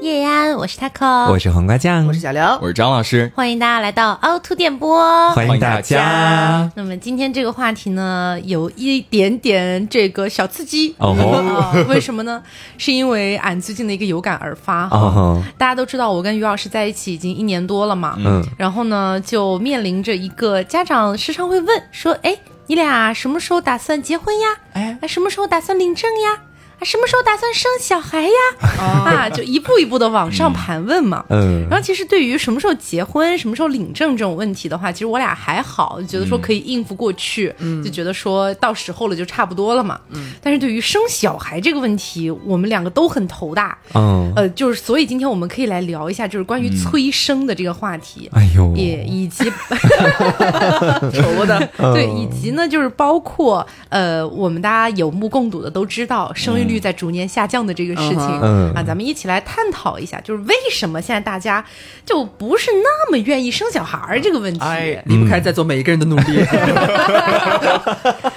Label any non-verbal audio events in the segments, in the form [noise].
叶安，我是 taco，我是黄瓜酱，我是小刘，我是张老师，欢迎大家来到凹凸电波，欢迎大家。那么今天这个话题呢，有一点点这个小刺激。哦，为什么呢？是因为俺最近的一个有感而发。哦，大家都知道我跟于老师在一起已经一年多了嘛，嗯，然后呢，就面临着一个家长时常会问说，哎，你俩什么时候打算结婚呀？哎，什么时候打算领证呀？啊，什么时候打算生小孩呀？[laughs] 啊，就一步一步的往上盘问嘛。嗯，然后其实对于什么时候结婚、什么时候领证这种问题的话，其实我俩还好，觉得说可以应付过去，嗯就觉得说到时候了就差不多了嘛。嗯，但是对于生小孩这个问题，我们两个都很头大。嗯，呃，就是所以今天我们可以来聊一下，就是关于催生的这个话题。哎呦，也 [laughs] 以及 [laughs] 愁的，对，以及呢，就是包括呃，我们大家有目共睹的都知道生育。率在逐年下降的这个事情啊，咱们一起来探讨一下，就是为什么现在大家就不是那么愿意生小孩儿这个问题，离不开在座每一个人的努力。[laughs]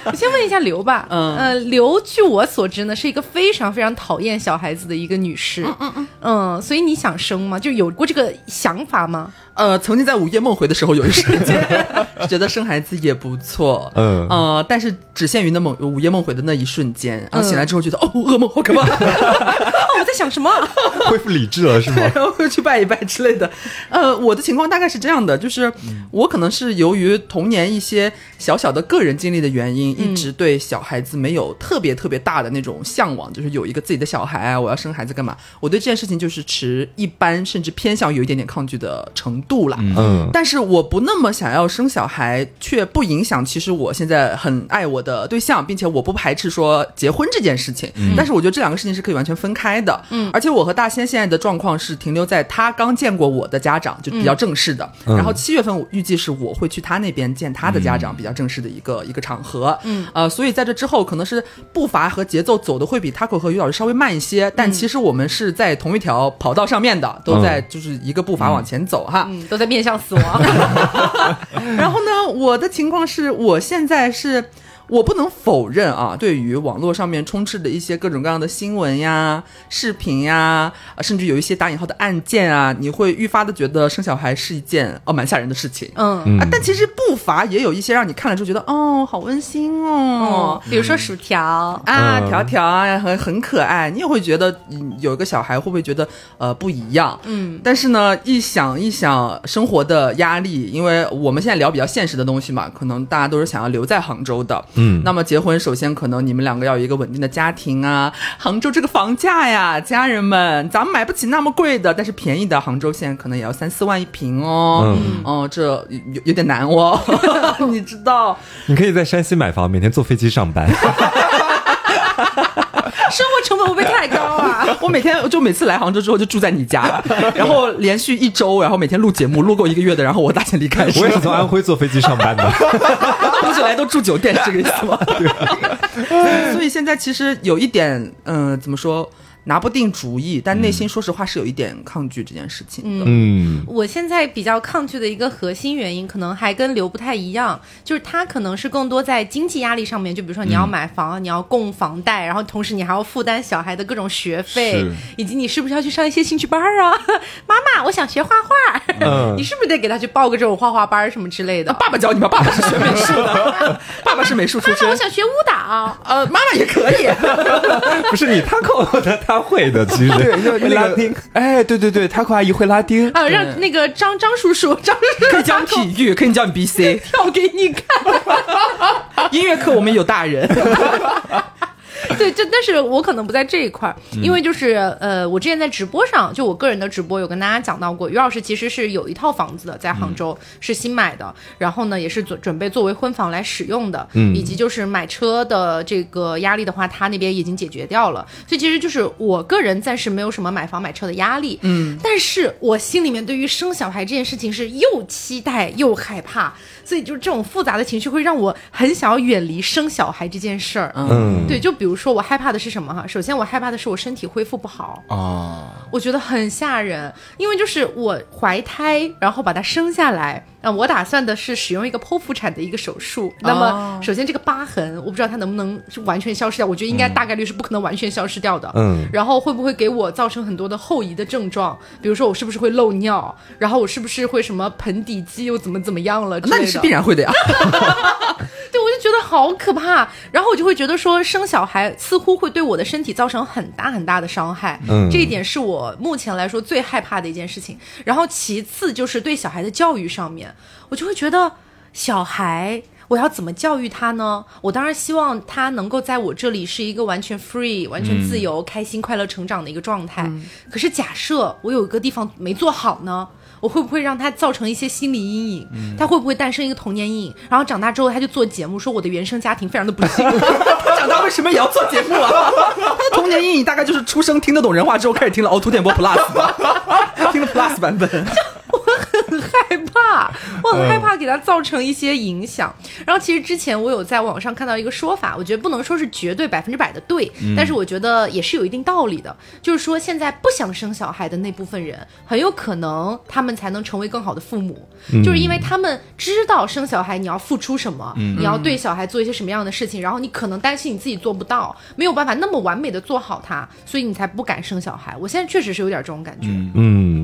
我先问一下刘吧，嗯，呃，刘，据我所知呢，是一个非常非常讨厌小孩子的一个女士，嗯嗯嗯，嗯，所以你想生吗？就有过这个想法吗？呃，曾经在午夜梦回的时候，有一瞬间 [laughs] 觉得生孩子也不错，嗯，呃，但是只限于那梦午夜梦回的那一瞬间，然后醒来之后觉得哦，噩梦好可怕，[laughs] 我在想什么？[laughs] 恢复理智了是吗？然后去拜一拜之类的。呃，我的情况大概是这样的，就是我可能是由于童年一些小小的个人经历的原因，一直对小孩子没有特别特别大的那种向往，就是有一个自己的小孩，我要生孩子干嘛？我对这件事情就是持一般甚至偏向有一点点抗拒的程。度了，嗯，但是我不那么想要生小孩，却不影响。其实我现在很爱我的对象，并且我不排斥说结婚这件事情。但是我觉得这两个事情是可以完全分开的。嗯，而且我和大仙现在的状况是停留在他刚见过我的家长，就比较正式的。然后七月份我预计是我会去他那边见他的家长，比较正式的一个一个场合。嗯，呃，所以在这之后，可能是步伐和节奏走的会比 Taco 和于老师稍微慢一些，但其实我们是在同一条跑道上面的，都在就是一个步伐往前走哈。都在面向死亡，[laughs] [laughs] 然后呢？我的情况是我现在是。我不能否认啊，对于网络上面充斥的一些各种各样的新闻呀、视频呀，甚至有一些打引号的案件啊，你会愈发的觉得生小孩是一件哦蛮吓人的事情。嗯啊，但其实不乏也有一些让你看了之后觉得哦好温馨哦，比如说薯条啊、条条啊，很很可爱，你也会觉得有一个小孩会不会觉得呃不一样？嗯，但是呢，一想一想生活的压力，因为我们现在聊比较现实的东西嘛，可能大家都是想要留在杭州的。嗯，那么结婚首先可能你们两个要有一个稳定的家庭啊。杭州这个房价呀，家人们，咱们买不起那么贵的，但是便宜的杭州现在可能也要三四万一平哦。嗯，哦，这有有点难哦，[laughs] 你知道？你可以在山西买房，每天坐飞机上班。[laughs] 生活成本会不会太高啊？[laughs] 我每天就每次来杭州之后就住在你家，[laughs] 然后连续一周，然后每天录节目，录够一个月的，然后我打算离开。我也是从安徽坐飞机上班的，[laughs] 录起来都住酒店，是这个意思吗？对。所以现在其实有一点，嗯，怎么说？拿不定主意，但内心说实话是有一点抗拒这件事情的。嗯，我现在比较抗拒的一个核心原因，可能还跟刘不太一样，就是他可能是更多在经济压力上面，就比如说你要买房，你要供房贷，然后同时你还要负担小孩的各种学费，以及你是不是要去上一些兴趣班啊？[laughs] 妈妈，我想学画画，你是不是得给他去报个这种画画班什么之类的？爸爸教你吗？爸爸是学美术的，[laughs] 爸爸是美术出身。我想学舞蹈，呃，妈妈也可以。[laughs] 不是你，他扣的他。他会的，其实对拉丁。哎，对对对，他阿姨会拉丁啊，让那个张张叔叔，张叔叔可以教体育，可以教你 B C，[laughs] 跳给你看。[laughs] 音乐课我们有大人。[laughs] 对，就但是我可能不在这一块儿，因为就是呃，我之前在直播上，就我个人的直播有跟大家讲到过，于老师其实是有一套房子的，在杭州是新买的，然后呢也是准准备作为婚房来使用的，嗯，以及就是买车的这个压力的话，他那边已经解决掉了，所以其实就是我个人暂时没有什么买房买车的压力，嗯，但是我心里面对于生小孩这件事情是又期待又害怕。所以就是这种复杂的情绪会让我很想要远离生小孩这件事儿。嗯，对，就比如说我害怕的是什么哈？首先我害怕的是我身体恢复不好啊，我觉得很吓人，因为就是我怀胎，然后把它生下来。啊，我打算的是使用一个剖腹产的一个手术。那哦么，首先这个疤痕，我不知道它能不能完全消失掉，我觉得应该大概率是不可能完全消失掉的。嗯然后会不会给我造成很多的后遗的症状？比如说我是不是会漏尿？然后我是不是会什么盆底肌又怎么怎么样了？那你是必然会的呀。[laughs] 对，我就觉得好可怕。然后我就会觉得说，生小孩似乎会对我的身体造成很大很大的伤害。嗯这一点是我目前来说最害怕的一件事情。然后其次就是对小孩的教育上面，我就会觉得小孩。我要怎么教育他呢？我当然希望他能够在我这里是一个完全 free、完全自由、开心、快乐成长的一个状态。可是假设我有一个地方没做好呢？我会不会让他造成一些心理阴影？他会不会诞生一个童年阴影？然后长大之后他就做节目说我的原生家庭非常的不幸。[laughs] 他长大为什么也要做节目啊？他的童年阴影大概就是出生听得懂人话之后开始听了凹凸电波 Plus 吧，[laughs] 听了 Plus 版本。很害怕，我很害怕给他造成一些影响。然后其实之前我有在网上看到一个说法，我觉得不能说是绝对百分之百的对，但是我觉得也是有一定道理的。就是说现在不想生小孩的那部分人，很有可能他们才能成为更好的父母，就是因为他们知道生小孩你要付出什么，你要对小孩做一些什么样的事情，然后你可能担心你自己做不到，没有办法那么完美的做好它，所以你才不敢生小孩。我现在确实是有点这种感觉。嗯，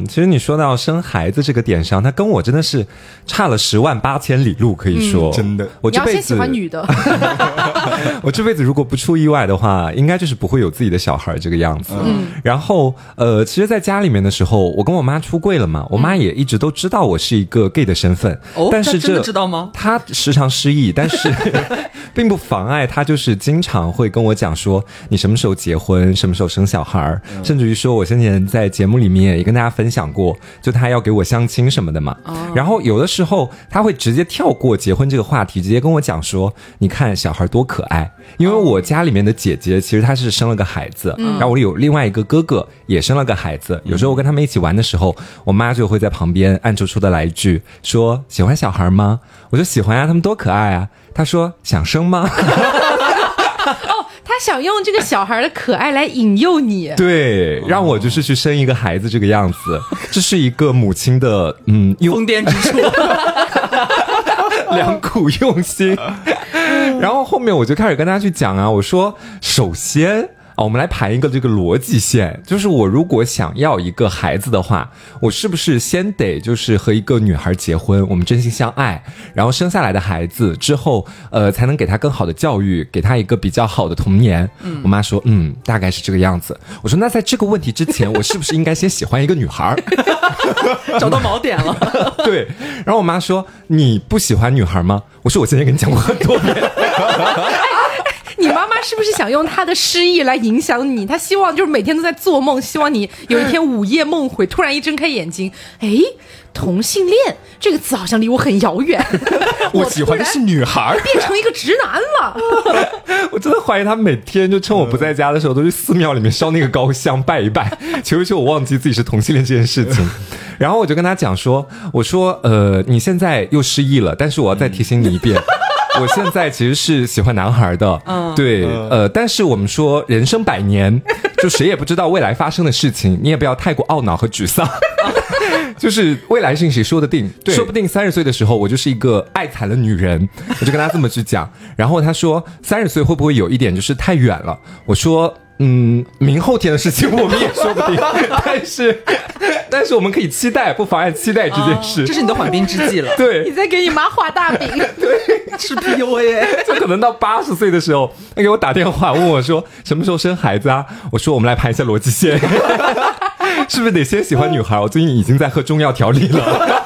其实你说到生孩子这个点上，他跟我真的是差了十万八千里路，可以说、真的。我这辈子喜欢女的，[laughs] [laughs] 我这辈子如果不出意外的话，应该就是不会有自己的小孩这个样子。嗯。然后呃，其实，在家里面的时候，我跟我妈出柜了嘛，我妈也一直都知道我是一个 gay 的身份。哦但是她真的这知道吗？她时常失忆，但是 [laughs] 并不妨碍她就是经常会跟我讲说你什么时候结婚，什么时候生小孩？儿，甚至于说我先前在节目里面也跟大家分享过，就他要给我相亲什么的嘛。然后有的时候他会直接跳过结婚这个话题，直接跟我讲说，你看小孩多可爱。因为我家里面的姐姐其实她是生了个孩子，然后我有另外一个哥哥也生了个孩子。有时候我跟他们一起玩的时候，我妈就会在旁边暗戳戳的来一句说：“喜欢小孩吗？”我说：“喜欢啊、他们多可爱啊。”她说：“想生吗？” [laughs] 他想用这个小孩的可爱来引诱你。对，让我就是去生一个孩子这个样子，[laughs] 这是一个母亲的嗯用疯癫之处。[laughs] 良苦用心。然后后面我就开始跟他去讲啊，我说首先。啊，我们来盘一个这个逻辑线，就是我如果想要一个孩子的话，我是不是先得就是和一个女孩结婚，我们真心相爱，然后生下来的孩子之后，呃，才能给他更好的教育，给他一个比较好的童年。我妈说，嗯，大概是这个样子。我说，那在这个问题之前，我是不是应该先喜欢一个女孩儿？[laughs] 找到锚点了。[laughs] 对，然后我妈说：“你不喜欢女孩吗？”我说：“我今天跟你讲过很多遍。[laughs] 你妈妈是不是想用她的失忆来影响你？她希望就是每天都在做梦，希望你有一天午夜梦回，突然一睁开眼睛，哎，同性恋这个词好像离我很遥远，[laughs] 我喜欢的是女孩儿。变成一个直男了。[laughs] 我真的怀疑他每天就趁我不在家的时候，都去寺庙里面烧那个高香拜一拜，[laughs] 求一求我忘记自己是同性恋这件事情。然后我就跟她讲说：“我说，呃，你现在又失忆了，但是我要再提醒你一遍。”我现在其实是喜欢男孩的，嗯，对，呃，但是我们说人生百年，就谁也不知道未来发生的事情，你也不要太过懊恼和沮丧。[laughs] 就是未来事情谁说得定？对说不定三十岁的时候我就是一个爱惨的女人，我就跟他这么去讲。然后他说三十岁会不会有一点就是太远了？我说嗯，明后天的事情我们也说不定，[laughs] 但是但是我们可以期待，不妨碍期待这件事。这是你的缓兵之计了。对你，在给你妈画大饼，[laughs] 对是 PUA，就可能到八十岁的时候，他给我打电话问我说什么时候生孩子啊？我说我们来排一下逻辑线，[laughs] 是不是得先喜欢女孩？我最近已经在喝中药调理了。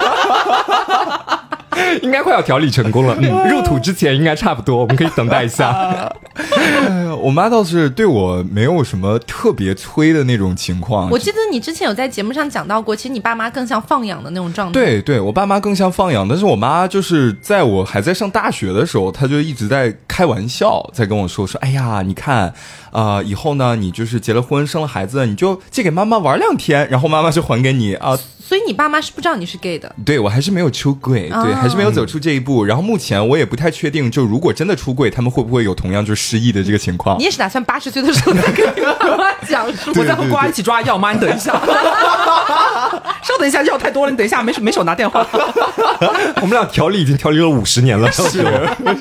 [laughs] 应该快要调理成功了，嗯，[laughs] 入土之前应该差不多，我们可以等待一下。[laughs] 哎呀我妈倒是对我没有什么特别催的那种情况。我记得你之前有在节目上讲到过，其实你爸妈更像放养的那种状态。，对对，我爸妈更像放养，但是我妈就是在我还在上大学的时候，她就一直在开玩笑，在跟我说说，哎呀，你看，啊、以后呢，你就是结了婚生了孩子，你就借给妈妈玩两天，然后妈妈就还给你啊。所以你爸妈是不知道你是 gay 的。对我还是没有出柜，对，啊还是没有走出这一步。然后目前我也不太确定，就如果真的出柜，他们会不会有同样就是失忆的这个情况你。也是打算八十岁的时候再跟你妈妈讲述？我在和瓜一起抓药，妈，你等一下，稍等一下，药太多了，你等一下，没手没手拿电话。[laughs] [laughs] 我们俩调理已经调理了五十年了，是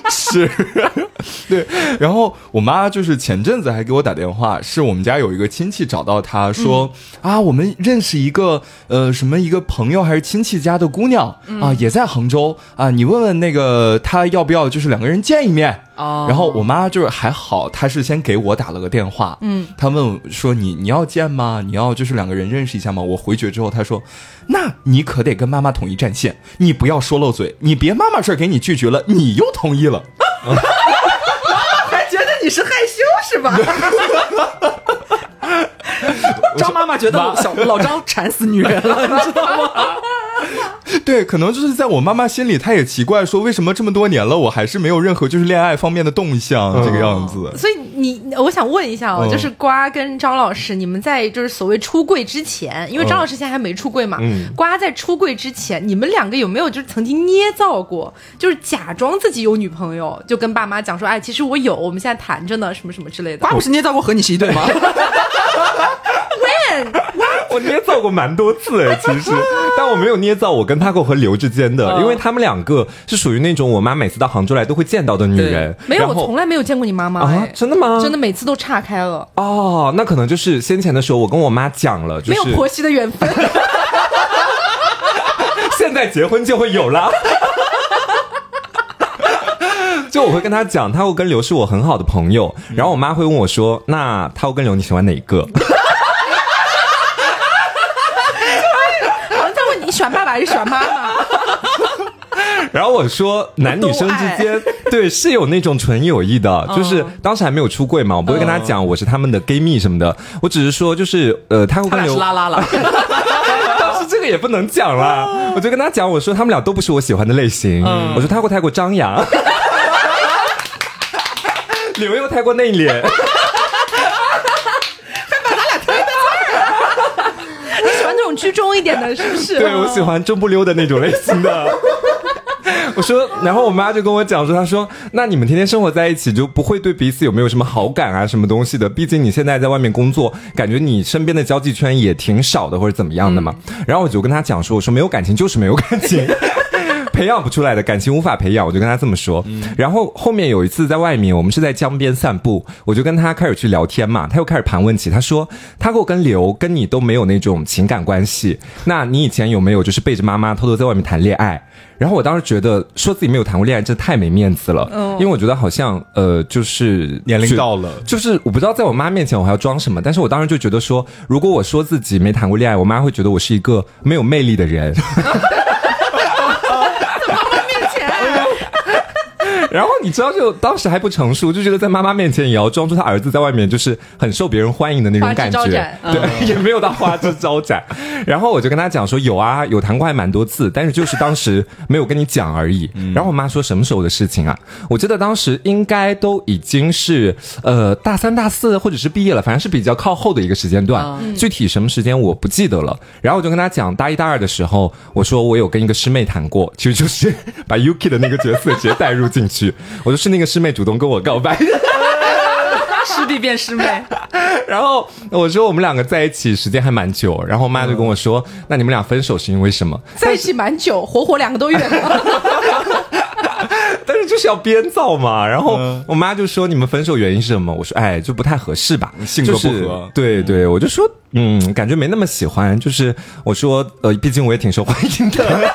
是，[laughs] [laughs] 对。然后我妈就是前阵子还给我打电话，是我们家有一个亲戚找到她说、啊，我们认识一个呃什么一个朋友还是亲戚家的姑娘、啊，也在杭州啊，你问问那个她要不要就是两个人见一面。哦然后我妈就是还好，她是先给我打了个电话，嗯，她问我说你你要见吗？你要就是两个人认识一下吗？我回绝之后，她说，那你可得跟妈妈统一战线，你不要说漏嘴，你别妈妈这儿给你拒绝了，你又同意了。[laughs] 是吧？[laughs] 张妈妈觉得小老张馋死女人了，你知道吗？对，可能就是在我妈妈心里，她也奇怪，说为什么这么多年了，我还是没有任何就是恋爱方面的动向，这个样子。所以你，我想问一下哦，就是瓜跟张老师，你们在就是所谓出柜之前，因为张老师现在还没出柜嘛，瓜在出柜之前，你们两个有没有就是曾经捏造过，就是假装自己有女朋友，就跟爸妈讲说，哎，其实我有，我们现在谈着呢，什么什么之类的瓜。不是捏造过和你是一对吗？我捏造过蛮多次哎，其实，[laughs] 但我没有捏造我跟 Taco 和刘之间的，因为他们两个是属于那种我妈每次到杭州来都会见到的女人。没有，我从来没有见过你妈妈、真的吗真的每次都岔开了，哦，那可能就是先前的时候我跟我妈讲了，就是没有婆媳的缘分。[laughs] 现在结婚就会有了。[laughs] 就我会跟他讲，他会跟刘是我很好的朋友，然后我妈会问我说：“那他会跟刘你喜欢哪一个？[laughs] 好像在问你喜欢爸爸还是喜欢妈妈？？” [laughs] 然后我说：“男女生之间对是有那种纯友谊的，就是当时还没有出柜嘛，我不会跟她讲我是他们的 gay 蜜什么的，我只是说就是呃，她会他俩跟刘是拉拉了，当时这个也不能讲啦，我就跟他讲，我说他们俩都不是我喜欢的类型，我说他会太过张扬，刘又太过内敛，你喜欢那种居中一点的，是不是？对我喜欢中不溜的那种类型的。[laughs] 我说，然后我妈就跟我讲说，她说，那你们天天生活在一起，就不会对彼此有没有什么好感啊，什么东西的？毕竟你现在在外面工作，感觉你身边的交际圈也挺少的，或者怎么样的嘛。然后我就跟她讲说，我说没有感情就是没有感情。培养不出来的感情无法培养，我就跟他这么说。然后后面有一次在外面，我们是在江边散步，我就跟他开始去聊天嘛，他又开始盘问起，他说他跟我跟刘跟你都没有那种情感关系，那你以前有没有就是背着妈妈偷偷在外面谈恋爱？然后我当时觉得说自己没有谈过恋爱，真的太没面子了，因为我觉得好像呃就是年龄到了就是我不知道在我妈面前我还要装什么，但是我当时就觉得说，如果我说自己没谈过恋爱，我妈会觉得我是一个没有魅力的人。[laughs] 面前，[laughs] 然后你知道，就当时还不成熟，就觉得在妈妈面前也要装出他儿子在外面就是很受别人欢迎的那种感觉 [laughs] 对，也没有到花枝招展。然后我就跟他讲说，有啊，有谈过还蛮多次，但是就是当时没有跟你讲而已。然后我妈说什么时候的事情啊？我记得当时应该都已经是呃大三大四或者是毕业了，反正是比较靠后的一个时间段，具体什么时间我不记得了。然后我就跟他讲，大一大二的时候，我说我有跟一个师妹谈过，其实就是 [laughs] 把 Yuki 的那个角色直接带入进去。我就是那个师妹主动跟我告白的。[laughs] 师弟变师妹，[laughs] 然后我说我们两个在一起时间还蛮久，然后我妈就跟我说，那你们俩分手是因为什么？在一起蛮久，活活两个多月了。[laughs] 但是就是要编造嘛。然后我妈就说你们分手原因是什么？我说哎，就不太合适吧，性格不就是合对对，我就说嗯，感觉没那么喜欢。就是我说呃，毕竟我也挺受欢迎的。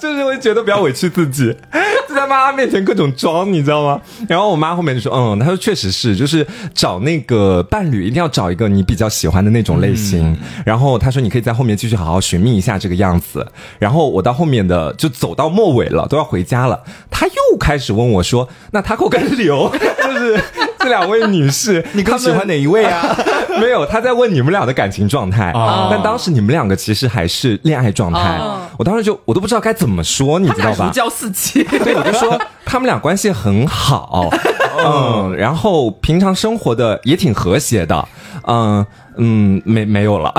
就是会觉得不要委屈自己，就在妈妈面前各种装，你知道吗？然后我妈后面就说，嗯，她说确实是，就是找那个伴侣一定要找一个你比较喜欢的那种类型。然后她说你可以在后面继续好好寻觅一下这个样子。然后我到后面的就走到末尾了，都要回家了，她又开始问我说，那他跟跟刘就是这两位女士，你更喜欢哪一位啊？没有，他在问你们俩的感情状态，哦但当时你们两个其实还是恋爱状态，哦我当时就我都不知道该怎么说，你知道吧？如胶似漆。[laughs] 对，我就说 [laughs] 他们俩关系很好，嗯，然后平常生活的也挺和谐的，嗯嗯，没没有了，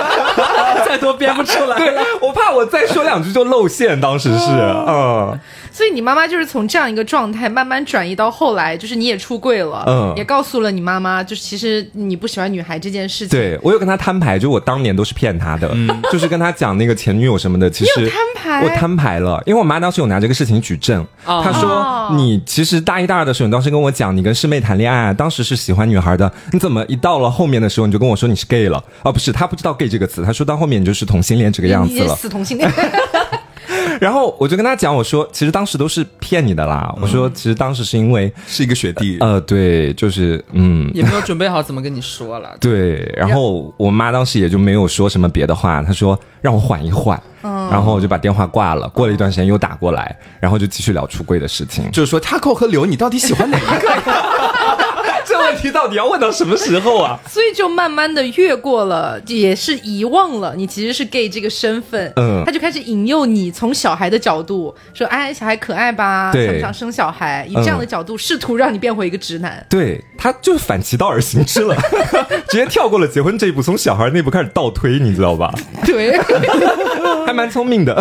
[laughs] 再多编不出来对了。我怕我再说两句就露馅，当时是，嗯，所以你妈妈就是从这样一个状态慢慢转移到后来，就是你也出柜了，嗯也告诉了你妈妈，就是其实你不喜欢女孩这件事情。对我有跟她摊牌，就我当年都是骗她的，[laughs] 就是跟她讲那个前女友什么的，其实你有摊牌我摊牌了，因为我妈当时有拿这个事情举证，哦她说你其实大一大二的时候，你当时跟我讲你跟师妹谈恋爱，当时是喜欢女孩的，你怎么一到了后面的时候你就跟我说你是 gay 了？哦，不是，她不知道 gay 这个词，她说到后面你就是同性恋这个样子了。死同性恋。[laughs] 然后我就跟他讲，我说其实当时都是骗你的啦，我说其实当时是因为是一个学弟，呃对，就是嗯。也没有准备好怎么跟你说了。[laughs] 对，然后我妈当时也就没有说什么别的话，她说让我缓一缓，然后我就把电话挂了。过了一段时间又打过来，然后就继续聊出柜的事情。就是说 Taco 和刘，你到底喜欢哪一个 [laughs] 问题到底要问到什么时候啊？[laughs] 所以就慢慢的越过了，也是遗忘了你其实是 gay 这个身份。嗯他就开始引诱你从小孩的角度说，哎，小孩可爱吧？对想不想生小孩？以这样的角度试图让你变回一个直男。对他就是反其道而行之了，[laughs] 直接跳过了结婚这一步，从小孩那步开始倒推，你知道吧？对，[laughs] 还蛮聪明的，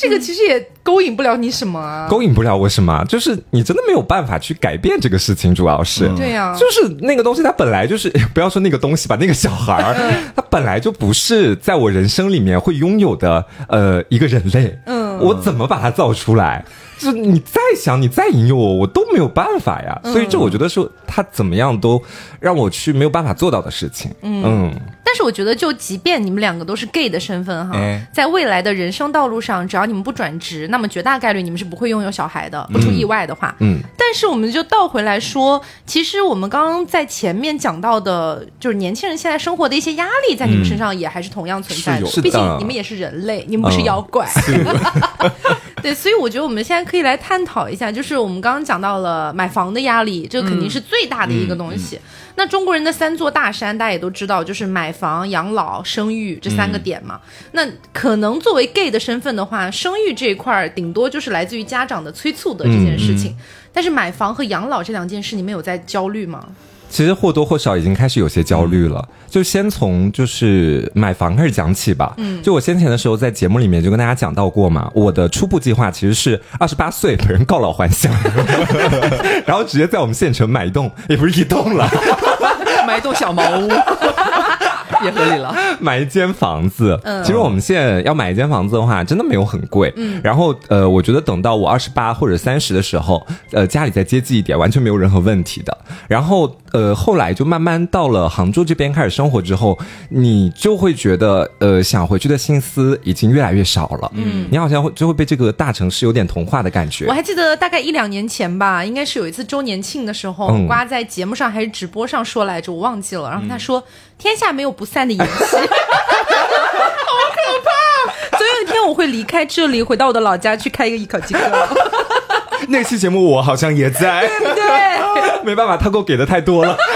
这个其实也勾引不了你什么啊。勾引不了我什么？就是你真的没有办法去改变这个事情，主要是。对呀、就是那个东西，它本来就是，[laughs] 不要说那个东西吧，那个小孩儿，他本来就不是在我人生里面会拥有的，呃，一个人类。嗯，我怎么把它造出来？就是你再想，你再引诱我，我都没有办法呀。所以这我觉得是他怎么样都让我去没有办法做到的事情。嗯但是我觉得，就即便你们两个都是 gay 的身份哈，哎在未来的人生道路上，只要你们不转职，那么绝大概率你们是不会拥有小孩的，不出意外的话。嗯，但是我们就倒回来说，其实我们刚刚在前面讲到的，就是年轻人现在生活的一些压力，在你们身上也还是同样存在的。是的毕竟你们也是人类，你们不是妖怪。[laughs] 对，所以我觉得我们现在可以来探讨一下，就是我们刚刚讲到了买房的压力，这个肯定是最大的一个东西。那中国人的三座大山，大家也都知道，就是买房、养老、生育这三个点嘛。那可能作为 gay 的身份的话，生育这一块儿顶多就是来自于家长的催促的这件事情。但是买房和养老这两件事，你们有在焦虑吗？其实或多或少已经开始有些焦虑了。就先从就是买房开始讲起吧。嗯，就我先前的时候在节目里面就跟大家讲到过嘛，我的初步计划其实是二十八岁本人告老还乡，[laughs] 然后直接在我们县城买一栋，也不是一栋了，买一栋小茅屋 [laughs] 也合理了。买一间房子。嗯其实我们现在要买一间房子的话，真的没有很贵。嗯，然后呃，我觉得等到我二十八或者三十的时候，呃，家里再接济一点，完全没有任何问题的。然后呃，后来就慢慢到了杭州这边开始生活之后，你就会觉得呃，想回去的心思已经越来越少了。嗯，你好像会就会被这个大城市有点同化的感觉我。还记得大概一两年前吧，应该是有一次周年庆的时候，嗯瓜在节目上还是直播上说来着，我忘记了。然后他说：“天下没有不散的筵席。[laughs] ”好可怕！总有一天我会离开这里，回到我的老家去开一个艺考机构。[laughs] 那期节目我好像也在。对，没办法，他给我给的太多了。[laughs]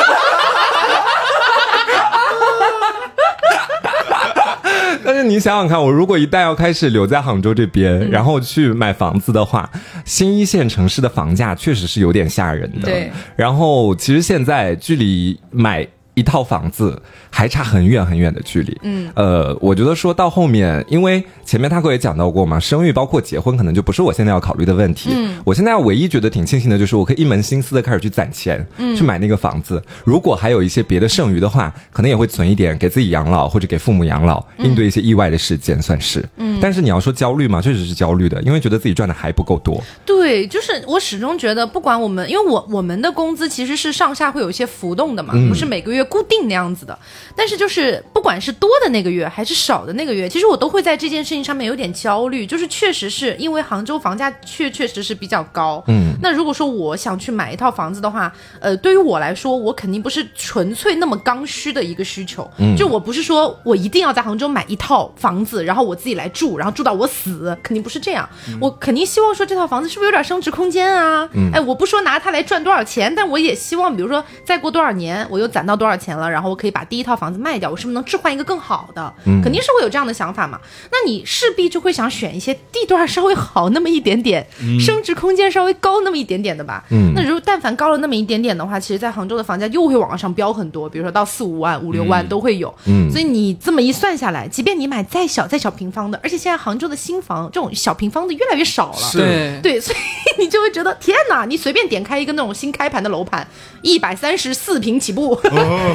但是你想想看，我如果一旦要开始留在杭州这边，然后去买房子的话，新一线城市的房价确实是有点吓人的。对。然后其实现在距离买一套房子还差很远很远的距离。嗯。呃，我觉得说到后面，因为前面他哥也讲到过嘛，生育包括结婚，可能就不是我现在要考虑的问题。嗯。我现在唯一觉得挺庆幸的就是，我可以一门心思的开始去攒钱，嗯，去买那个房子。如果还有一些别的剩余的话，可能也会存一点给自己养老或者给父母养老，应对一些意外的事件，算是。嗯。但是你要说焦虑嘛，确实是焦虑的，因为觉得自己赚的还不够多。对，就是我始终觉得，不管我们，因为我我们的工资其实是上下会有一些浮动的嘛，不是每个月固定那样子的。但是就是不管是多的那个月还是少的那个月，其实我都会在这件事情上面有点焦虑。就是确实是因为杭州房价确确实是比较高，嗯，那如果说我想去买一套房子的话，呃，对于我来说，我肯定不是纯粹那么刚需的一个需求，嗯，就我不是说我一定要在杭州买一套房子，然后我自己来住，然后住到我死，肯定不是这样。我肯定希望说这套房子是不是有点升值空间啊？哎，我不说拿它来赚多少钱，但我也希望，比如说再过多少年，我又攒到多少少钱了，然后我可以把第一套房子卖掉，我是不是能置换一个更好的？嗯肯定是会有这样的想法嘛。那你势必就会想选一些地段稍微好那么一点点，升值空间稍微高那么一点点的吧。嗯那如果但凡高了那么一点点的话，其实在杭州的房价又会往上飙很多，比如说到四五万、五六万都会有。嗯所以你这么一算下来，即便你买再小再小平方的，而且现在杭州的新房这种小平方的越来越少了。对对，所以你就会觉得天哪！你随便点开一个那种新开盘的楼盘，一百三十四平起步，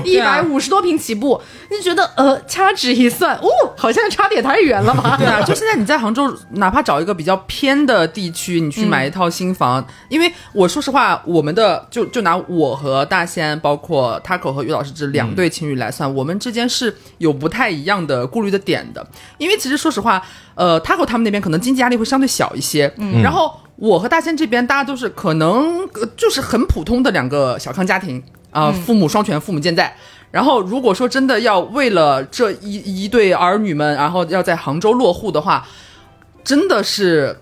一百五十多平起步，你觉得呃，掐指一算，哦，好像差的也太远了吧？对啊，[laughs] 就现在你在杭州，哪怕找一个比较偏的地区，你去买一套新房，因为我说实话，我们的就就拿我和大仙，包括 Taco 和于老师这两对情侣来算，我们之间是有不太一样的顾虑的点的。因为其实说实话，呃，Taco 他们那边可能经济压力会相对小一些，嗯，然后我和大仙这边，大家都是可能、呃就是很普通的两个小康家庭啊、父母双全，父母健在。然后，如果说真的要为了这一一对儿女们，然后要在杭州落户的话，真的是，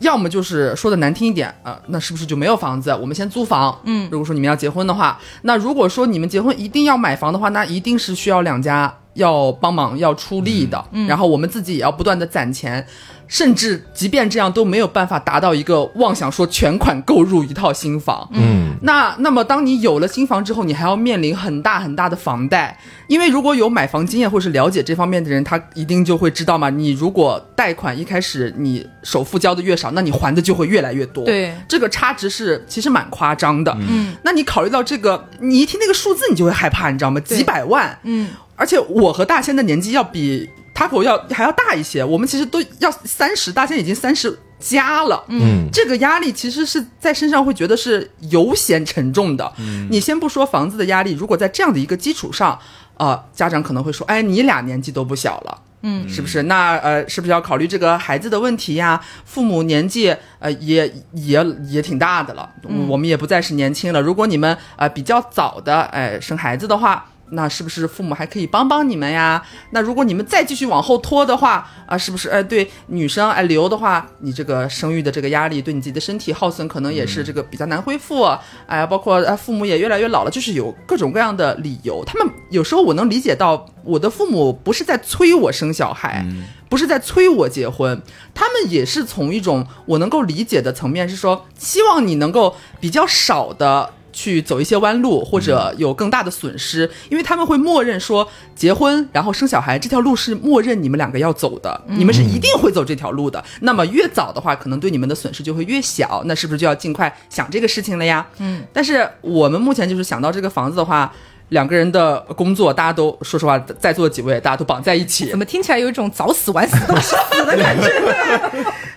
要么就是说的难听一点啊、呃那是不是就没有房子？我们先租房。嗯，如果说你们要结婚的话，那如果说你们结婚一定要买房的话，那一定是需要两家要帮忙要出力的。嗯，然后我们自己也要不断的攒钱。甚至即便这样都没有办法达到一个妄想说全款购入一套新房，嗯那那么当你有了新房之后，你还要面临很大很大的房贷，因为如果有买房经验或是了解这方面的人，他一定就会知道嘛。你如果贷款一开始你首付交的越少，那你还的就会越来越多。对，这个差值是其实蛮夸张的。嗯，那你考虑到这个，你一听那个数字，你就会害怕，你知道吗？几百万，嗯，而且我和大仙的年纪要比 Taco 要还要大一些，我们其实都要三十，大仙已经三十加了。嗯这个压力其实是在身上会觉得是尤显沉重的。嗯你先不说房子的压力，如果在这样的一个基础上，呃，家长可能会说，哎，你俩年纪都不小了。嗯，是不是？那呃，是不是要考虑这个孩子的问题呀？父母年纪呃也也也挺大的了，我们也不再是年轻了。如果你们呃比较早的哎生孩子的话，那是不是父母还可以帮帮你们呀？那如果你们再继续往后拖的话，啊，是不是？哎，对女生哎留的话，你这个生育的这个压力，对你自己的身体耗损可能也是这个比较难恢复。哎，包括哎父母也越来越老了，就是有各种各样的理由。他们有时候我能理解到，我的父母不是在催我生小孩，不是在催我结婚，他们也是从一种我能够理解的层面，是说希望你能够比较少的。去走一些弯路，或者有更大的损失，因为他们会默认说结婚然后生小孩这条路是默认你们两个要走的，你们是一定会走这条路的。那么越早的话，可能对你们的损失就会越小，那是不是就要尽快想这个事情了呀？嗯，但是我们目前就是想到这个房子的话。两个人的工作，大家都说实话，在座几位大家都绑在一起，怎么听起来有一种早死晚死都是死的感觉？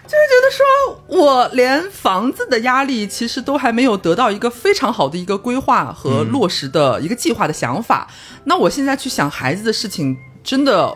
就是觉得说，我连房子的压力其实都还没有得到一个非常好的一个规划和落实的一个计划的想法。那我现在去想孩子的事情，真的，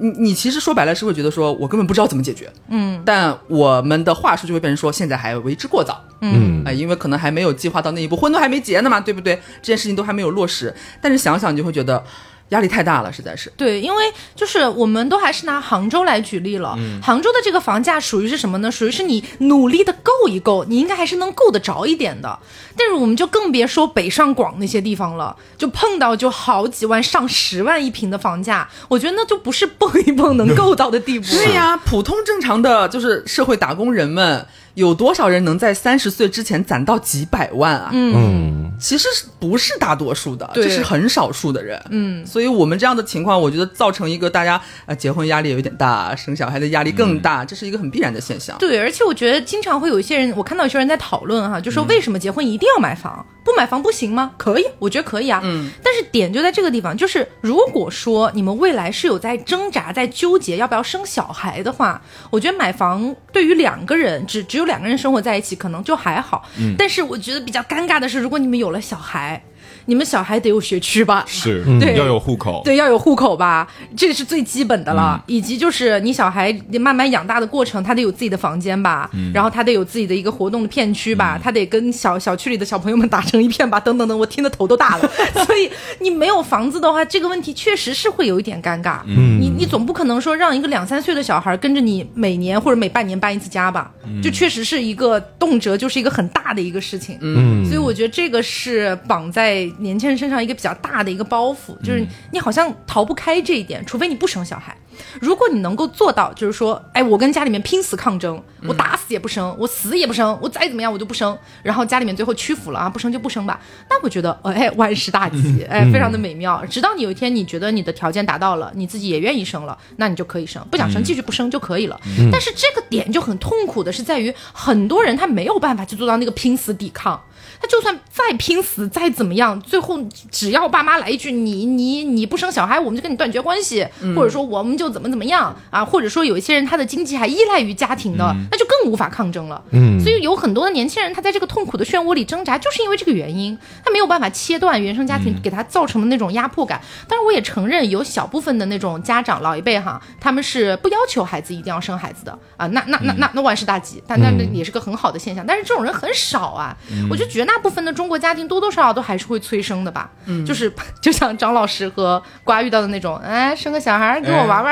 你你其实说白了是会觉得说我根本不知道怎么解决。嗯但我们的话术就会变成说，现在还为之过早。嗯啊，因为可能还没有计划到那一步，婚都还没结呢嘛，对不对？这件事情都还没有落实，但是想想你就会觉得压力太大了，实在是。对，因为就是我们都还是拿杭州来举例了。杭州的这个房价属于是什么呢？属于是你努力的够一够，你应该还是能够得着一点的。但是我们就更别说北上广那些地方了，就碰到就好几万、上十万一平的房价，我觉得那就不是蹦一蹦能够到的地步。[laughs] 对呀，普通正常的就是社会打工人们，有多少人能在三十岁之前攒到几百万啊？嗯其实是不是大多数的，这是很少数的人。嗯，所以我们这样的情况，我觉得造成一个大家呃结婚压力有一点大，生小孩的压力更大，这是一个很必然的现象。对，而且我觉得经常会有一些人，我看到有些人在讨论哈，就说为什么结婚一定要买房？不买房不行吗？可以，我觉得可以啊。嗯，但是点就在这个地方，就是如果说你们未来是有在挣扎、在纠结要不要生小孩的话，我觉得买房对于两个人只只有两个人生活在一起，可能就还好。嗯，但是我觉得比较尴尬的是，如果你们有了小孩，你们小孩得有学区吧？是对要有户口，对，要有户口吧，这个是最基本的了。以及就是你小孩慢慢养大的过程，他得有自己的房间吧，然后他得有自己的一个活动的片区吧，他得跟小小区里的小朋友们打成一片吧，等等等，我听得头都大了。[laughs] 所以你没有房子的话，这个问题确实是会有一点尴尬。嗯你你总不可能说让一个两三岁的小孩跟着你每年或者每半年搬一次家吧？就确实是一个动辄就是一个很大的一个事情。嗯所以我觉得这个是绑在在年轻人身上一个比较大的一个包袱，就是你好像逃不开这一点，除非你不生小孩。如果你能够做到，就是说，哎，我跟家里面拼死抗争，我打死也不生，我死也不生，我再怎么样我就不生，然后家里面最后屈服了啊，不生就不生吧，那我觉得，哎，万事大吉，[laughs] 哎，非常的美妙。直到你有一天你觉得你的条件达到了，你自己也愿意生了，那你就可以生，不想生继续不生就可以了。但是这个点就很痛苦的是在于，很多人他没有办法去做到那个拼死抵抗。他就算再拼死，再怎么样，最后只要爸妈来一句“你你你不生小孩，我们就跟你断绝关系”，或者说我们就怎么怎么样啊，或者说有一些人他的经济还依赖于家庭的，那就更无法抗争了。嗯，所以有很多的年轻人他在这个痛苦的漩涡里挣扎，就是因为这个原因，他没有办法切断原生家庭给他造成的那种压迫感。当然，我也承认有小部分的那种家长老一辈哈，他们是不要求孩子一定要生孩子的。啊，那那那那那万事大吉，但那那也是个很好的现象。但是这种人很少啊，我觉得绝大部分的中国家庭多多少少都还是会催生的吧，就是 [laughs] 就像张老师和瓜遇到的那种，哎，生个小孩给我玩玩，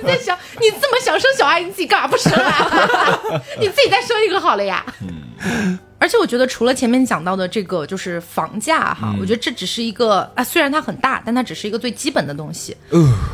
你在 [laughs] 想你这么想生小孩，你自己干嘛不生啊？[laughs] 你自己再生一个好了呀。[laughs] 而且我觉得，除了前面讲到的这个，就是房价哈，我觉得这只是一个啊，虽然它很大，但它只是一个最基本的东西。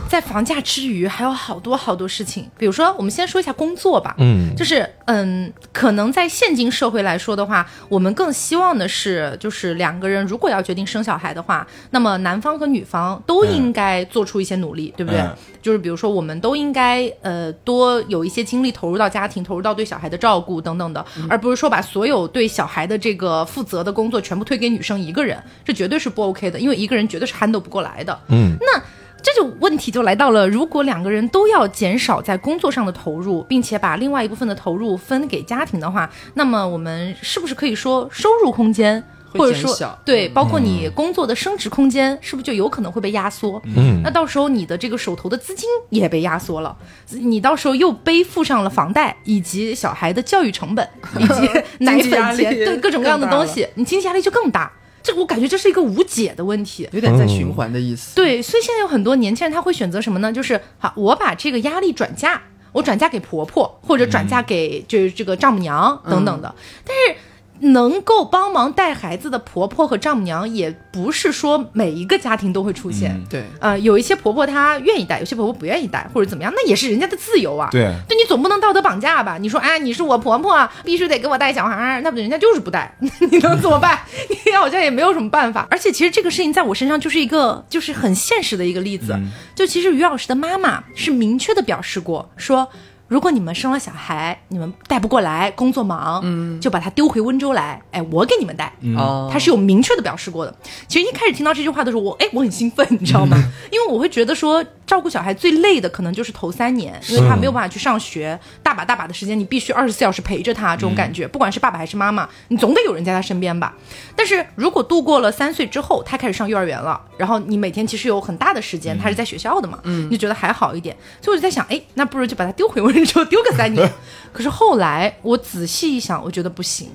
在房价之余，还有好多好多事情。比如说，我们先说一下工作吧。嗯，就是嗯，可能在现今社会来说的话，我们更希望的是，就是两个人如果要决定生小孩的话，那么男方和女方都应该做出一些努力，对不对？就是比如说，我们都应该呃多有一些精力投入到家庭，投入到对小孩的照顾等等的，而不是说把所有对。小孩的这个负责的工作全部推给女生一个人，这绝对是不 OK 的，因为一个人绝对是 handle 不过来的。嗯，那这就问题就来到了，如果两个人都要减少在工作上的投入，并且把另外一部分的投入分给家庭的话，那么我们是不是可以说收入空间？或者说，对，包括你工作的升值空间，是不是就有可能会被压缩？嗯，那到时候你的这个手头的资金也被压缩了，你到时候又背负上了房贷，以及小孩的教育成本，以及 [laughs] 奶粉钱，对各种各样的东西，你经济压力就更大。这我感觉这是一个无解的问题，有点在循环的意思。对，所以现在有很多年轻人他会选择什么呢？就是好，我把这个压力转嫁，我转嫁给婆婆，或者转嫁给就是这个丈母娘等等的，但是。能够帮忙带孩子的婆婆和丈母娘，也不是说每一个家庭都会出现。对，呃，有一些婆婆她愿意带，有些婆婆不愿意带，或者怎么样，那也是人家的自由啊。对，对你总不能道德绑架吧？你说，哎，你是我婆婆，必须得给我带小孩，那不人家就是不带，[laughs] 你能怎么办？你好像也没有什么办法。而且，其实这个事情在我身上就是一个，就是很现实的一个例子。就其实于老师的妈妈是明确的表示过说。如果你们生了小孩，你们带不过来，工作忙，嗯，就把他丢回温州来，哎，我给你们带，哦，他是有明确的表示过的。其实一开始听到这句话的时候，我哎，我很兴奋，[laughs] 你知道吗？因为我会觉得说，照顾小孩最累的可能就是头三年，因为他没有办法去上学，大把大把的时间，你必须二十四小时陪着他，这种感觉，不管是爸爸还是妈妈，你总得有人在他身边吧。但是如果度过了三岁之后，他开始上幼儿园了，然后你每天其实有很大的时间，他是在学校的嘛，嗯，就觉得还好一点。所以我就在想，哎，那不如就把他丢回温。就丢个三年，[laughs] 可是后来我仔细一想，我觉得不行。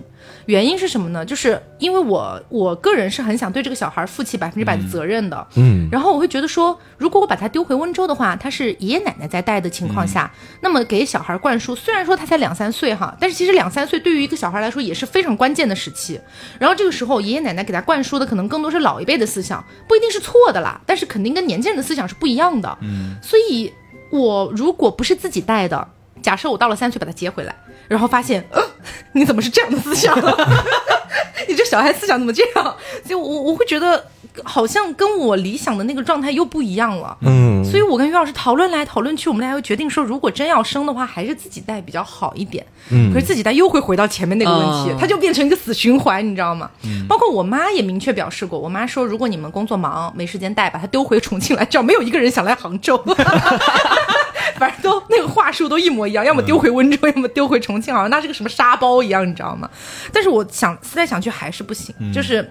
原因是什么呢？就是因为我我个人是很想对这个小孩负起百分之百的责任的。嗯，然后我会觉得说，如果我把他丢回温州的话，他是爷爷奶奶在带的情况下，那么给小孩灌输，虽然说他才两三岁哈，但是其实两三岁对于一个小孩来说也是非常关键的时期。然后这个时候，爷爷奶奶给他灌输的可能更多是老一辈的思想，不一定是错的啦，但是肯定跟年轻人的思想是不一样的。嗯，所以我如果不是自己带的。假设我到了三岁把他接回来，然后发现，呃，你怎么是这样的思想？[laughs] 你这小孩思想怎么这样？所以，我我会觉得好像跟我理想的那个状态又不一样了。嗯，所以我跟于老师讨论来讨论去，我们俩又决定说，如果真要生的话，还是自己带比较好一点。嗯，可是自己带又会回到前面那个问题，它就变成一个死循环，你知道吗？嗯，包括我妈也明确表示过，我妈说，如果你们工作忙没时间带，把他丢回重庆来，只要没有一个人想来杭州。[laughs] 反正都那个话术都一模一样，要么丢回温州，要么丢回重庆，好像那是个什么沙包一样，你知道吗？但是我想思来想去还是不行，就是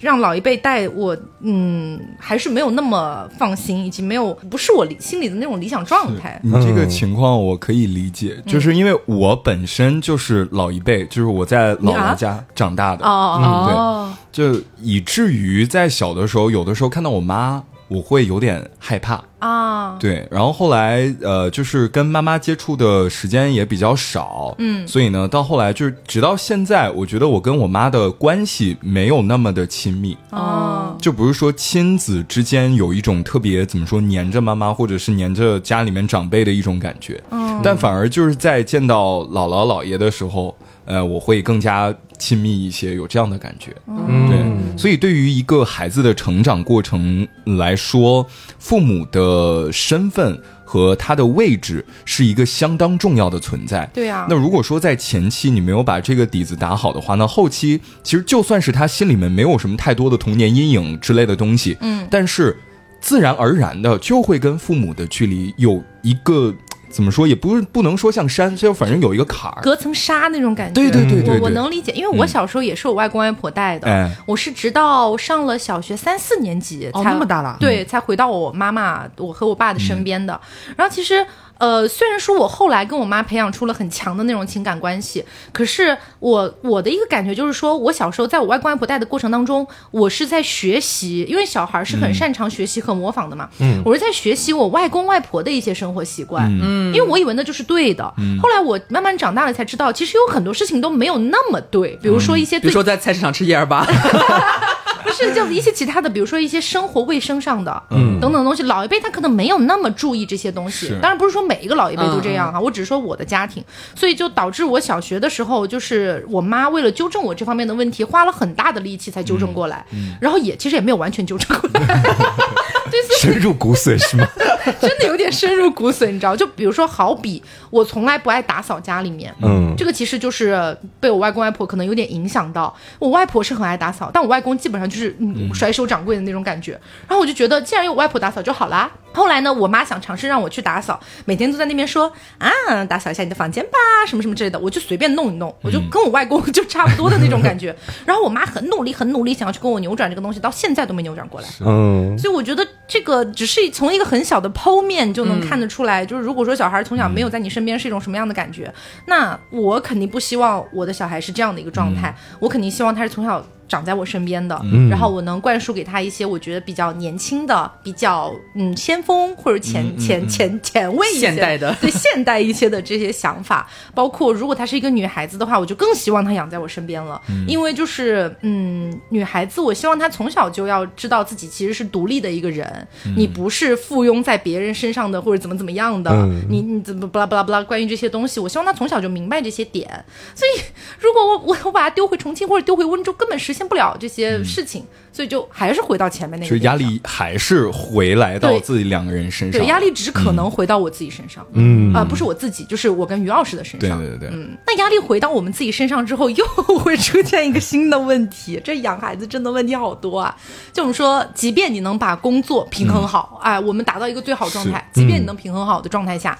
让老一辈带我，嗯，还是没有那么放心，以及没有不是我心里的那种理想状态。你这个情况我可以理解，就是因为我本身就是老一辈，就是我在姥姥家长大的，哦，对，就以至于在小的时候，有的时候看到我妈。我会有点害怕。啊，对，然后后来呃，就是跟妈妈接触的时间也比较少，嗯。所以呢，到后来就是直到现在，我觉得我跟我妈的关系没有那么的亲密，啊，就不是说亲子之间有一种特别怎么说黏着妈妈或者是黏着家里面长辈的一种感觉，嗯。但反而就是在见到姥姥姥爷的时候，呃，我会更加亲密一些，有这样的感觉。嗯对，所以对于一个孩子的成长过程来说，父母的身份和他的位置是一个相当重要的存在。对啊，那如果说在前期你没有把这个底子打好的话，那后期其实就算是他心里面没有什么太多的童年阴影之类的东西，嗯但是自然而然的就会跟父母的距离有一个怎么说，也不是不能说像山，就反正有一个坎儿。隔层纱那种感觉。对对对对我我能理解，因为我嗯小时候也是我外公外婆带的，哎我是直到上了小学三四年级哦才、那么大了对，才回到我妈妈我和我爸的身边的。然后其实。呃，虽然说我后来跟我妈培养出了很强的那种情感关系，可是我我的一个感觉就是说，我小时候在我外公外婆带的过程当中，我是在学习，因为小孩是很擅长学习和模仿的嘛，嗯，我是在学习我外公外婆的一些生活习惯，嗯，因为我以为那就是对的，后来我慢慢长大了才知道，其实有很多事情都没有那么对，比如说一些对比如说在菜市场吃叶儿粑，[laughs] [laughs] [laughs] 不是，就一些其他的，比如说一些生活卫生上的，嗯，等等东西，老一辈他可能没有那么注意这些东西。当然不是说每一个老一辈都这样哈，我只是说我的家庭，所以就导致我小学的时候，就是我妈为了纠正我这方面的问题，花了很大的力气才纠正过来，然后也其实也没有完全纠正过来，[laughs] [laughs] 深入骨髓是吗？[laughs] 真的有点深入骨髓，你知道？就比如说，好比我从来不爱打扫家里面，嗯这个其实就是被我外公外婆可能有点影响到。我外婆是很爱打扫，但我外公基本上就是嗯甩手掌柜的那种感觉。然后我就觉得，既然有我外婆打扫就好啦。后来呢，我妈想尝试让我去打扫，每天都在那边说啊，打扫一下你的房间吧，什么什么之类的，我就随便弄一弄，我就跟我外公就差不多的那种感觉。[laughs] 然后我妈很努力，很努力想要去跟我扭转这个东西，到现在都没扭转过来。嗯，所以我觉得这个只是从一个很小的剖面就能看得出来，就是如果说小孩从小没有在你身边是一种什么样的感觉，那我肯定不希望我的小孩是这样的一个状态，我肯定希望他是从小。长在我身边的，然后我能灌输给他一些我觉得比较年轻的、比较嗯先锋或者前前前前卫一些现代的。对现代一些的这些想法。包括如果她是一个女孩子的话，我就更希望她养在我身边了，因为就是嗯，女孩子，我希望她从小就要知道自己其实是独立的一个人，你不是附庸在别人身上的，或者怎么怎么样的，嗯。你你怎么巴拉巴拉巴拉，关于这些东西，我希望她从小就明白这些点。所以，如果我我我把她丢回重庆或者丢回温州，根本实现不了这些事情，所以就还是回到前面那个就。压力还是回来到自己两个人身上。对压力只可能回到我自己身上，嗯啊、不是我自己，就是我跟于老师的身上。对对对对嗯，那压力回到我们自己身上之后，又会出现一个新的问题。[laughs] 这养孩子真的问题好多啊！就我们说，即便你能把工作平衡好，哎，我们达到一个最好状态，即便你能平衡好的状态下，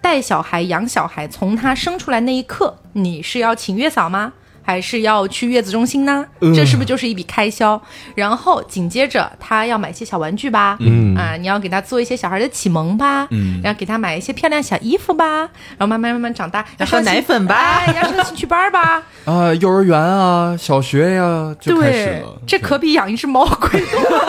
带小孩、养小孩，从他生出来那一刻，你是要请月嫂吗？还是要去月子中心呢？这是不是就是一笔开销？然后紧接着他要买些小玩具吧，嗯。啊，你要给他做一些小孩的启蒙吧，嗯。然后给他买一些漂亮小衣服吧，然后慢慢慢慢长大，要喝奶粉吧？哎，要上兴趣班吧，[laughs] 啊，幼儿园啊，小学呀、就开始对了，。这可比养一只猫贵多了。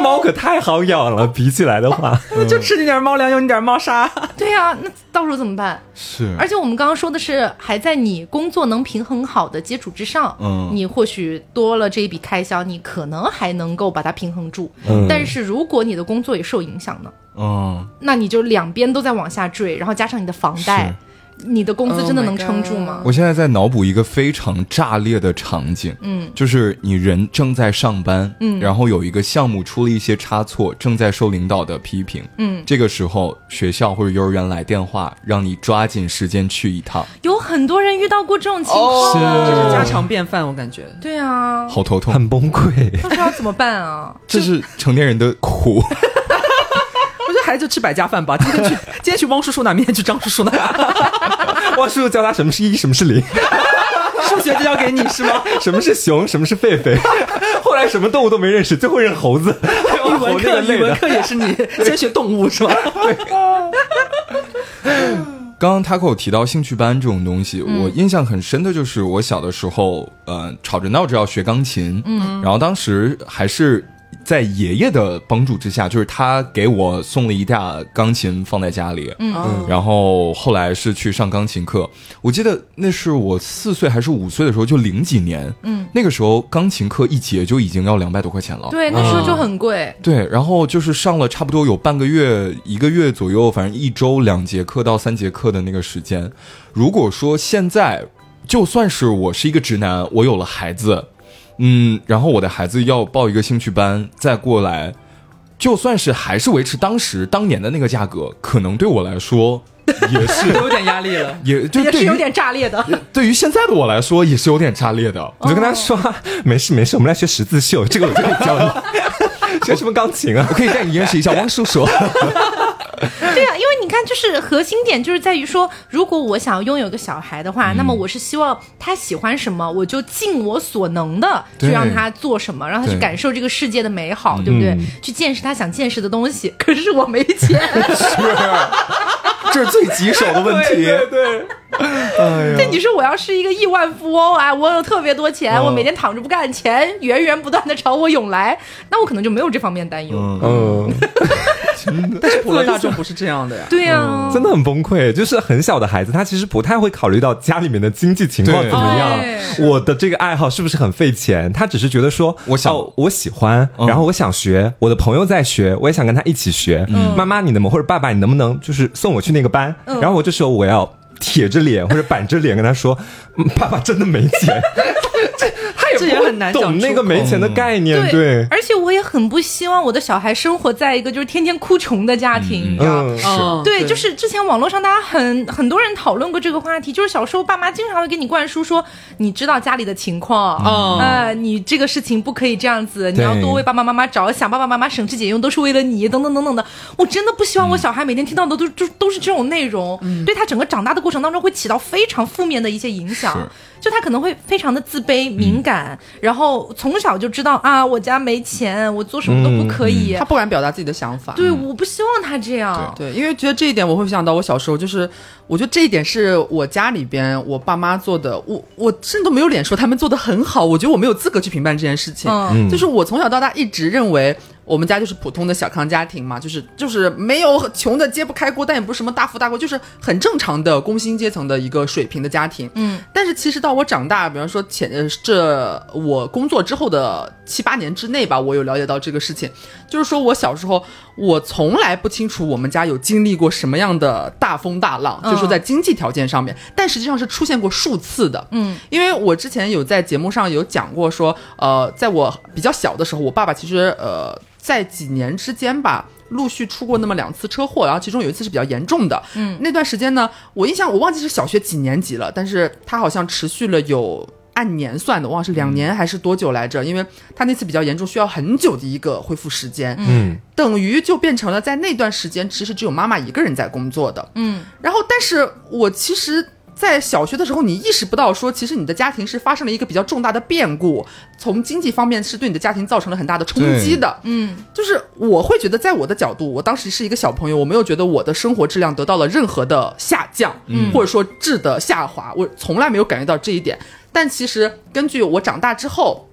猫可太好养了，比起来的话，[laughs] 就吃你点猫粮，用你点猫砂。[laughs] 对呀、那到时候怎么办？是，而且我们刚刚说的是，还在你工作能平衡好的基础之上，嗯。你或许多了这一笔开销，你可能还能够把它平衡住。嗯。但是如果你的工作也受影响呢，嗯，那你就两边都在往下坠，然后加上你的房贷，你的工资真的 Oh 能撑住吗？我现在在脑补一个非常炸裂的场景，嗯，就是你人正在上班，嗯，然后有一个项目出了一些差错，正在受领导的批评，嗯，这个时候学校或者幼儿园来电话，让你抓紧时间去一趟，有很多人遇到过这种情哦况，这是家常便饭，我感觉。对啊，好头痛，很崩溃。不知道怎么办啊？[laughs] 这是成年人的苦。[laughs] [laughs] 我觉得孩子就吃百家饭吧。今天去，[laughs] 今天去汪叔叔那，明天去张叔叔那，[laughs] 汪叔叔教他什么是一，什么是零，[laughs] 数学就交给你是吗？什么是熊，什么是狒狒。后来什么动物都没认识，最后认猴子，语文课，语。文课也是你先学动物是吧？刚刚 Taco 提到兴趣班这种东西，我印象很深的就是我小的时候，呃，吵着闹着要学钢琴，嗯，然后当时还是在爷爷的帮助之下，就是他给我送了一架钢琴放在家里，嗯然后后来是去上钢琴课。我记得那是我四岁还是五岁的时候，就零几年，嗯，那个时候钢琴课一节就已经要两百多块钱了，对，那时候就很贵。对，然后就是上了差不多有半个月、一个月左右，反正一周两节课到三节课的那个时间。如果说现在，就算是我是一个直男，我有了孩子，嗯，然后我的孩子要报一个兴趣班，再过来，就算是还是维持当时当年的那个价格，可能对我来说 [laughs] 也是，有点压力了。也就对于也是有点炸裂的，对于现在的我来说，也是有点炸裂的。你就跟他说、没事没事，我们来学十字绣，这个我就可以教你。学什么钢琴啊？我可以带你认识一下汪叔叔。你看，就是核心点就是在于说，如果我想要拥有一个小孩的话，那么我是希望他喜欢什么，我就尽我所能的去让他做什么，让他去感受这个世界的美好，对不对？去见识他想见识的东西。[laughs] 可是我没钱，[laughs] 这是最棘手的问题。[laughs] 对，那你说我要是一个亿万富翁啊，我有特别多钱，我每天躺着不干，钱源源不断的朝我涌来，那我可能就没有这方面担忧。嗯，[laughs] 但是普罗大众不是这样的呀。对呀、真的很崩溃。就是很小的孩子，他其实不太会考虑到家里面的经济情况怎么样对，我的这个爱好是不是很费钱。他只是觉得说，我想哦我喜欢，嗯然后我想学，我的朋友在学，我也想跟他一起学。妈妈，你能不能或者爸爸，你能不能就是送我去那个班？然后我这时候我要。铁着脸或者板着脸跟他说：“爸爸真的没钱。[laughs] ”这他也这很难讲懂那个没钱的概念，对，而且我也很不希望我的小孩生活在一个就是天天哭穷的家庭，你知道？嗯，嗯对，就是之前网络上大家很很多人讨论过这个话题，就是小时候爸妈经常会给你灌输说，你知道家里的情况，嗯呃，你这个事情不可以这样子，你要多为爸爸妈妈着想，爸爸妈妈省吃俭用都是为了你，等等等等的。我真的不希望我小孩每天听到的都都都是这种内容，对他整个长大的过程当中会起到非常负面的一些影响。就他可能会非常的自卑、敏感，然后从小就知道啊，我家没钱，我做什么都不可以。他不敢表达自己的想法。对，我不希望他这样。对，因为觉得这一点，我会想到我小时候，就是我觉得这一点是我家里边我爸妈做的，我我甚至都没有脸说他们做的很好，我觉得我没有资格去评判这件事情。嗯就是我从小到大一直认为。我们家就是普通的小康家庭嘛，就是就是没有穷的揭不开锅，但也不是什么大富大贵，就是很正常的工薪阶层的一个水平的家庭。嗯，但是其实到我长大，比方说前呃这我工作之后的七八年之内吧，我有了解到这个事情，就是说我小时候我从来不清楚我们家有经历过什么样的大风大浪，嗯就是说在经济条件上面，但实际上是出现过数次的。嗯，因为我之前有在节目上有讲过说，呃，在我比较小的时候，我爸爸其实呃在几年之间吧。陆续出过那么两次车祸，然后其中有一次是比较严重的。嗯，那段时间呢，我印象我忘记是小学几年级了，但是他好像持续了有按年算的，我忘了是两年还是多久来着？因为他那次比较严重，需要很久的一个恢复时间。嗯，等于就变成了在那段时间，其实只有妈妈一个人在工作的。嗯，然后，但是我其实，在小学的时候，你意识不到说，其实你的家庭是发生了一个比较重大的变故，从经济方面是对你的家庭造成了很大的冲击的。嗯，就是我会觉得，在我的角度，我当时是一个小朋友，我没有觉得我的生活质量得到了任何的下降，嗯或者说质的下滑，我从来没有感觉到这一点。但其实根据我长大之后，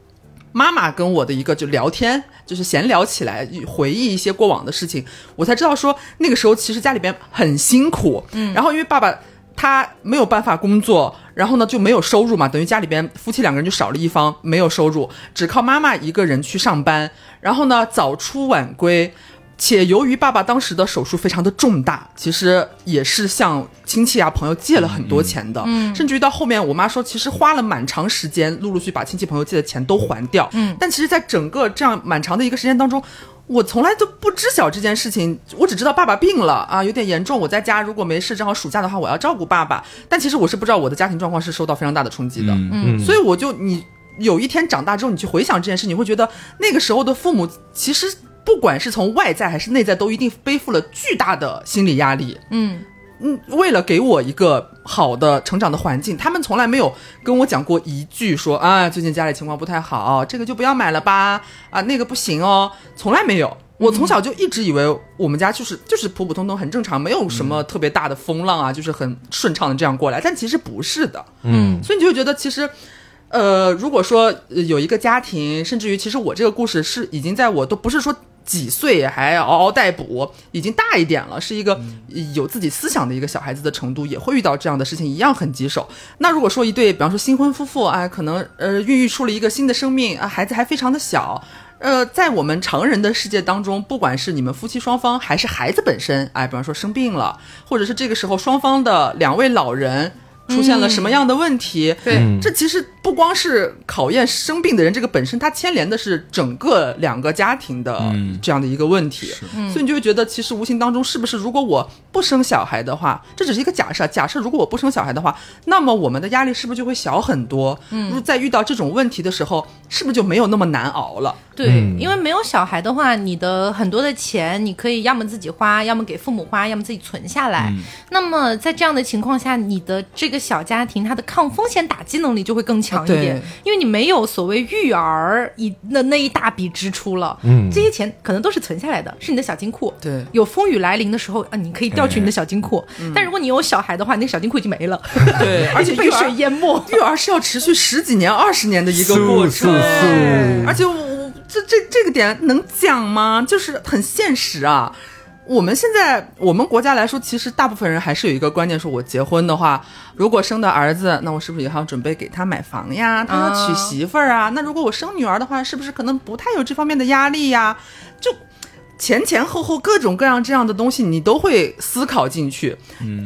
妈妈跟我的一个就聊天，就是闲聊起来，回忆一些过往的事情，我才知道说那个时候其实家里边很辛苦，嗯，然后因为爸爸他没有办法工作，然后呢就没有收入嘛，等于家里边夫妻两个人就少了一方没有收入，只靠妈妈一个人去上班，然后呢早出晚归。且由于爸爸当时的手术非常的重大，其实也是向亲戚啊朋友借了很多钱的，嗯，甚至于到后面，我妈说其实花了蛮长时间，陆陆续把亲戚朋友借的钱都还掉，嗯，但其实，在整个这样蛮长的一个时间当中，我从来都不知晓这件事情，我只知道爸爸病了啊，有点严重，我在家如果没事，正好暑假的话，我要照顾爸爸，但其实我是不知道我的家庭状况是受到非常大的冲击的，嗯所以我就你有一天长大之后，你去回想这件事，你会觉得那个时候的父母其实不管是从外在还是内在，都一定背负了巨大的心理压力。嗯嗯，为了给我一个好的成长的环境，他们从来没有跟我讲过一句说啊，最近家里情况不太好，这个就不要买了吧，啊，那个不行哦，从来没有。我从小就一直以为我们家就是就是普普通通很正常，没有什么特别大的风浪啊，就是很顺畅的这样过来，但其实不是的。嗯所以你就会觉得，其实呃，如果说、呃有一个家庭，甚至于其实我这个故事是已经在我都不是说几岁还嗷嗷待哺，已经大一点了，是一个呃有自己思想的一个小孩子的程度，也会遇到这样的事情，一样很棘手。那如果说一对，比方说新婚夫妇，哎，可能呃孕育出了一个新的生命啊，孩子还非常的小。呃，在我们常人的世界当中，不管是你们夫妻双方，还是孩子本身，哎，比方说生病了，或者是这个时候双方的两位老人出现了什么样的问题，对嗯这其实不光是考验生病的人这个本身，它牵连的是整个两个家庭的嗯这样的一个问题。所以你就会觉得，其实无形当中是不是，如果我不生小孩的话，这只是一个假设。假设如果我不生小孩的话，那么我们的压力是不是就会小很多？嗯，在遇到这种问题的时候，是不是就没有那么难熬了？对，嗯因为没有小孩的话，你的很多的钱，你可以要么自己花，要么给父母花，要么自己存下来。那么在这样的情况下，你的这个小家庭，它的抗风险打击能力就会更强一点，因为你没有所谓育儿一那那一大笔支出了。嗯这些钱可能都是存下来的，是你的小金库。对有风雨来临的时候啊，你可以调取你的小金库。但如果你有小孩的话，你那小金库已经没了，对，[laughs] 而且 [laughs] 被育儿水淹没。[laughs] 育儿是要持续十几年、二十年的一个过程，而且我我这这这个点能讲吗？就是很现实啊。我们现在我们国家来说，其实大部分人还是有一个观念，说我结婚的话，如果生的儿子，那我是不是也还要准备给他买房呀？他要娶媳妇儿啊？那如果我生女儿的话，是不是可能不太有这方面的压力呀？就前前后后各种各样这样的东西，你都会思考进去。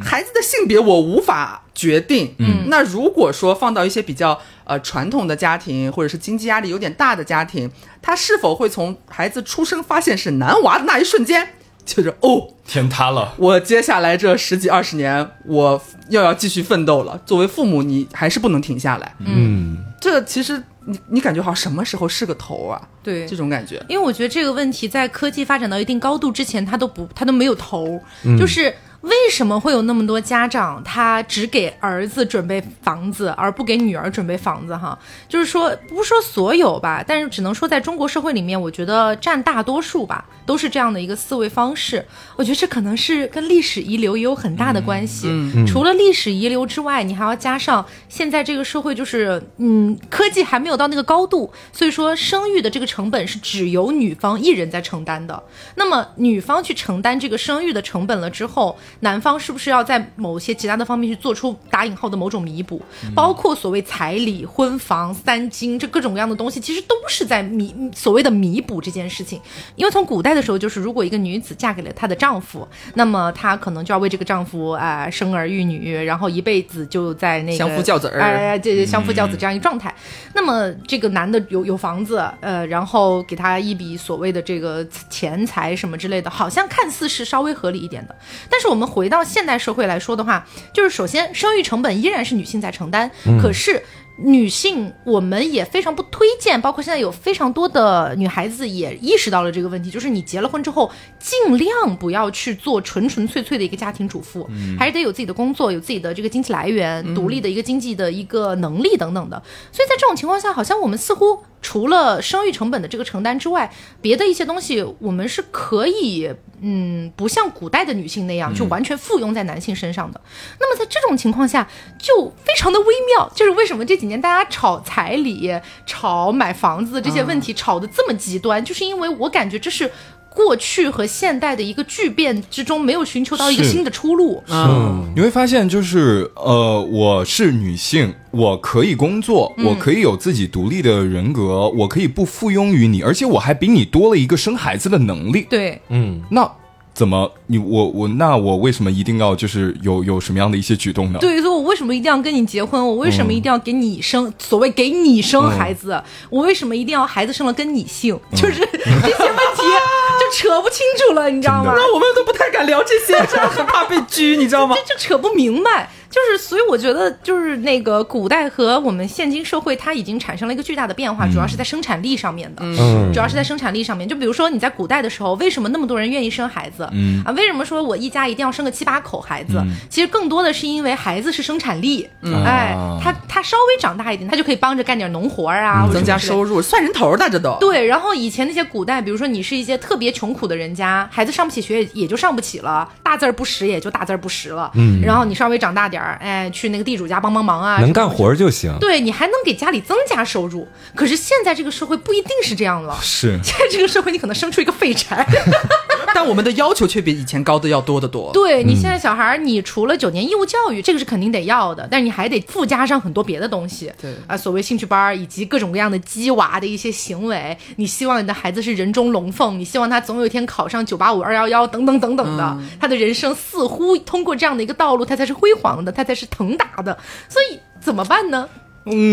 孩子的性别我无法决定。嗯，那如果说放到一些比较呃传统的家庭，或者是经济压力有点大的家庭，他是否会从孩子出生发现是男娃的那一瞬间，就是哦，天塌了。我接下来这十几二十年，我又要继续奋斗了。作为父母，你还是不能停下来。嗯，这其实你你感觉好像什么时候是个头啊？对这种感觉。因为我觉得这个问题在科技发展到一定高度之前，它都不，它都没有头，就是。为什么会有那么多家长他只给儿子准备房子，而不给女儿准备房子？哈，就是说不说所有吧，但是只能说在中国社会里面，我觉得占大多数吧，都是这样的一个思维方式。我觉得这可能是跟历史遗留也有很大的关系。除了历史遗留之外，你还要加上现在这个社会就是，嗯，科技还没有到那个高度，所以说生育的这个成本是只由女方一人在承担的。那么女方去承担这个生育的成本了之后，男方是不是要在某些其他的方面去做出打引号的某种弥补？包括所谓彩礼、婚房、三金这各种各样的东西，其实都是在弥所谓的弥补这件事情。因为从古代的时候，就是如果一个女子嫁给了她的丈夫，那么她可能就要为这个丈夫啊、呃生儿育女，然后一辈子就在那个相夫教子儿哎，这相夫教子这样一个状态。那么这个男的有有房子，呃，然后给他一笔所谓的这个钱财什么之类的，好像看似是稍微合理一点的。但是我们回到现代社会来说的话，就是首先生育成本依然是女性在承担，可是。女性，我们也非常不推荐，包括现在有非常多的女孩子也意识到了这个问题，就是你结了婚之后，尽量不要去做纯纯粹粹的一个家庭主妇，还是得有自己的工作，有自己的这个经济来源，独立的一个经济的一个能力等等的。所以在这种情况下，好像我们似乎除了生育成本的这个承担之外，别的一些东西我们是可以，嗯，不像古代的女性那样，就完全附庸在男性身上的。那么在这种情况下，就非常的微妙，就是为什么这几年大家炒彩礼、炒买房子这些问题炒得这么极端，就是因为我感觉这是。过去和现代的一个巨变之中，没有寻求到一个新的出路。嗯，你会发现，就是呃，我是女性，我可以工作，我可以有自己独立的人格，我可以不附庸于你，而且我还比你多了一个生孩子的能力。对，嗯，那怎么你我我那我为什么一定要就是有有什么样的一些举动呢？对，所以我为什么一定要跟你结婚？我为什么一定要给你生、所谓给你生孩子？我为什么一定要孩子生了跟你姓？就是 [laughs] 这些问题就扯不清楚了，你知道吗？那我们都不太敢聊这些，真的很怕被拘，你知道吗？这就扯不明白。就是，所以我觉得，就是那个古代和我们现今社会，它已经产生了一个巨大的变化，主要是在生产力上面的。嗯主要是在生产力上面。就比如说你在古代的时候，为什么那么多人愿意生孩子？嗯啊，为什么说我一家一定要生个七八口孩子？其实更多的是因为孩子是生产力。哎啊，他他稍微长大一点，他就可以帮着干点农活儿啊，或者增加收入，算人头的这都。对，然后以前那些古代，比如说你是一些特别穷苦的人家，孩子上不起学也也就上不起了，大字儿不识也就大字儿不识了。嗯，然后你稍微长大点点儿，哎，去那个地主家帮帮忙啊，能干活就行。对你还能给家里增加收入。可是现在这个社会不一定是这样了，是现在这个社会你可能生出一个废柴。[laughs] [laughs] 但我们的要求却比以前高的要多得多。对你现在小孩儿，你除了九年义务教育，这个是肯定得要的，但是你还得附加上很多别的东西。对啊，所谓兴趣班儿以及各种各样的鸡娃的一些行为，你希望你的孩子是人中龙凤，你希望他总有一天考上九八五、二幺幺等等等等的，他的人生似乎通过这样的一个道路，他才是辉煌的，他才是腾达的。所以怎么办呢？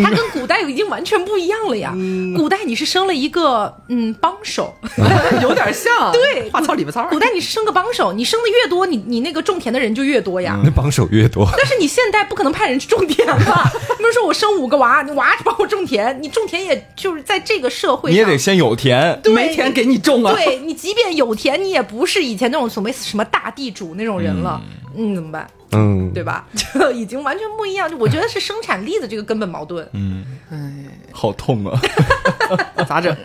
他跟古代已经完全不一样了呀！古代你是生了一个嗯帮手，[laughs] 有点像，[laughs] 对话糙理不糙。古代你是生个帮手，你生的越多，你你那个种田的人就越多呀。那帮手越多，[laughs] 但是你现代不可能派人去种田吧？他们说我生五个娃，你娃帮我种田，你种田也就是在这个社会上，你也得先有田。对没田给你种啊。对你即便有田，你也不是以前那种所谓什么大地主那种人了，嗯，怎么办？嗯，对吧？[laughs] 就已经完全不一样。就我觉得是生产力的这个根本矛盾。嗯，哎好痛啊！[laughs] 咋整？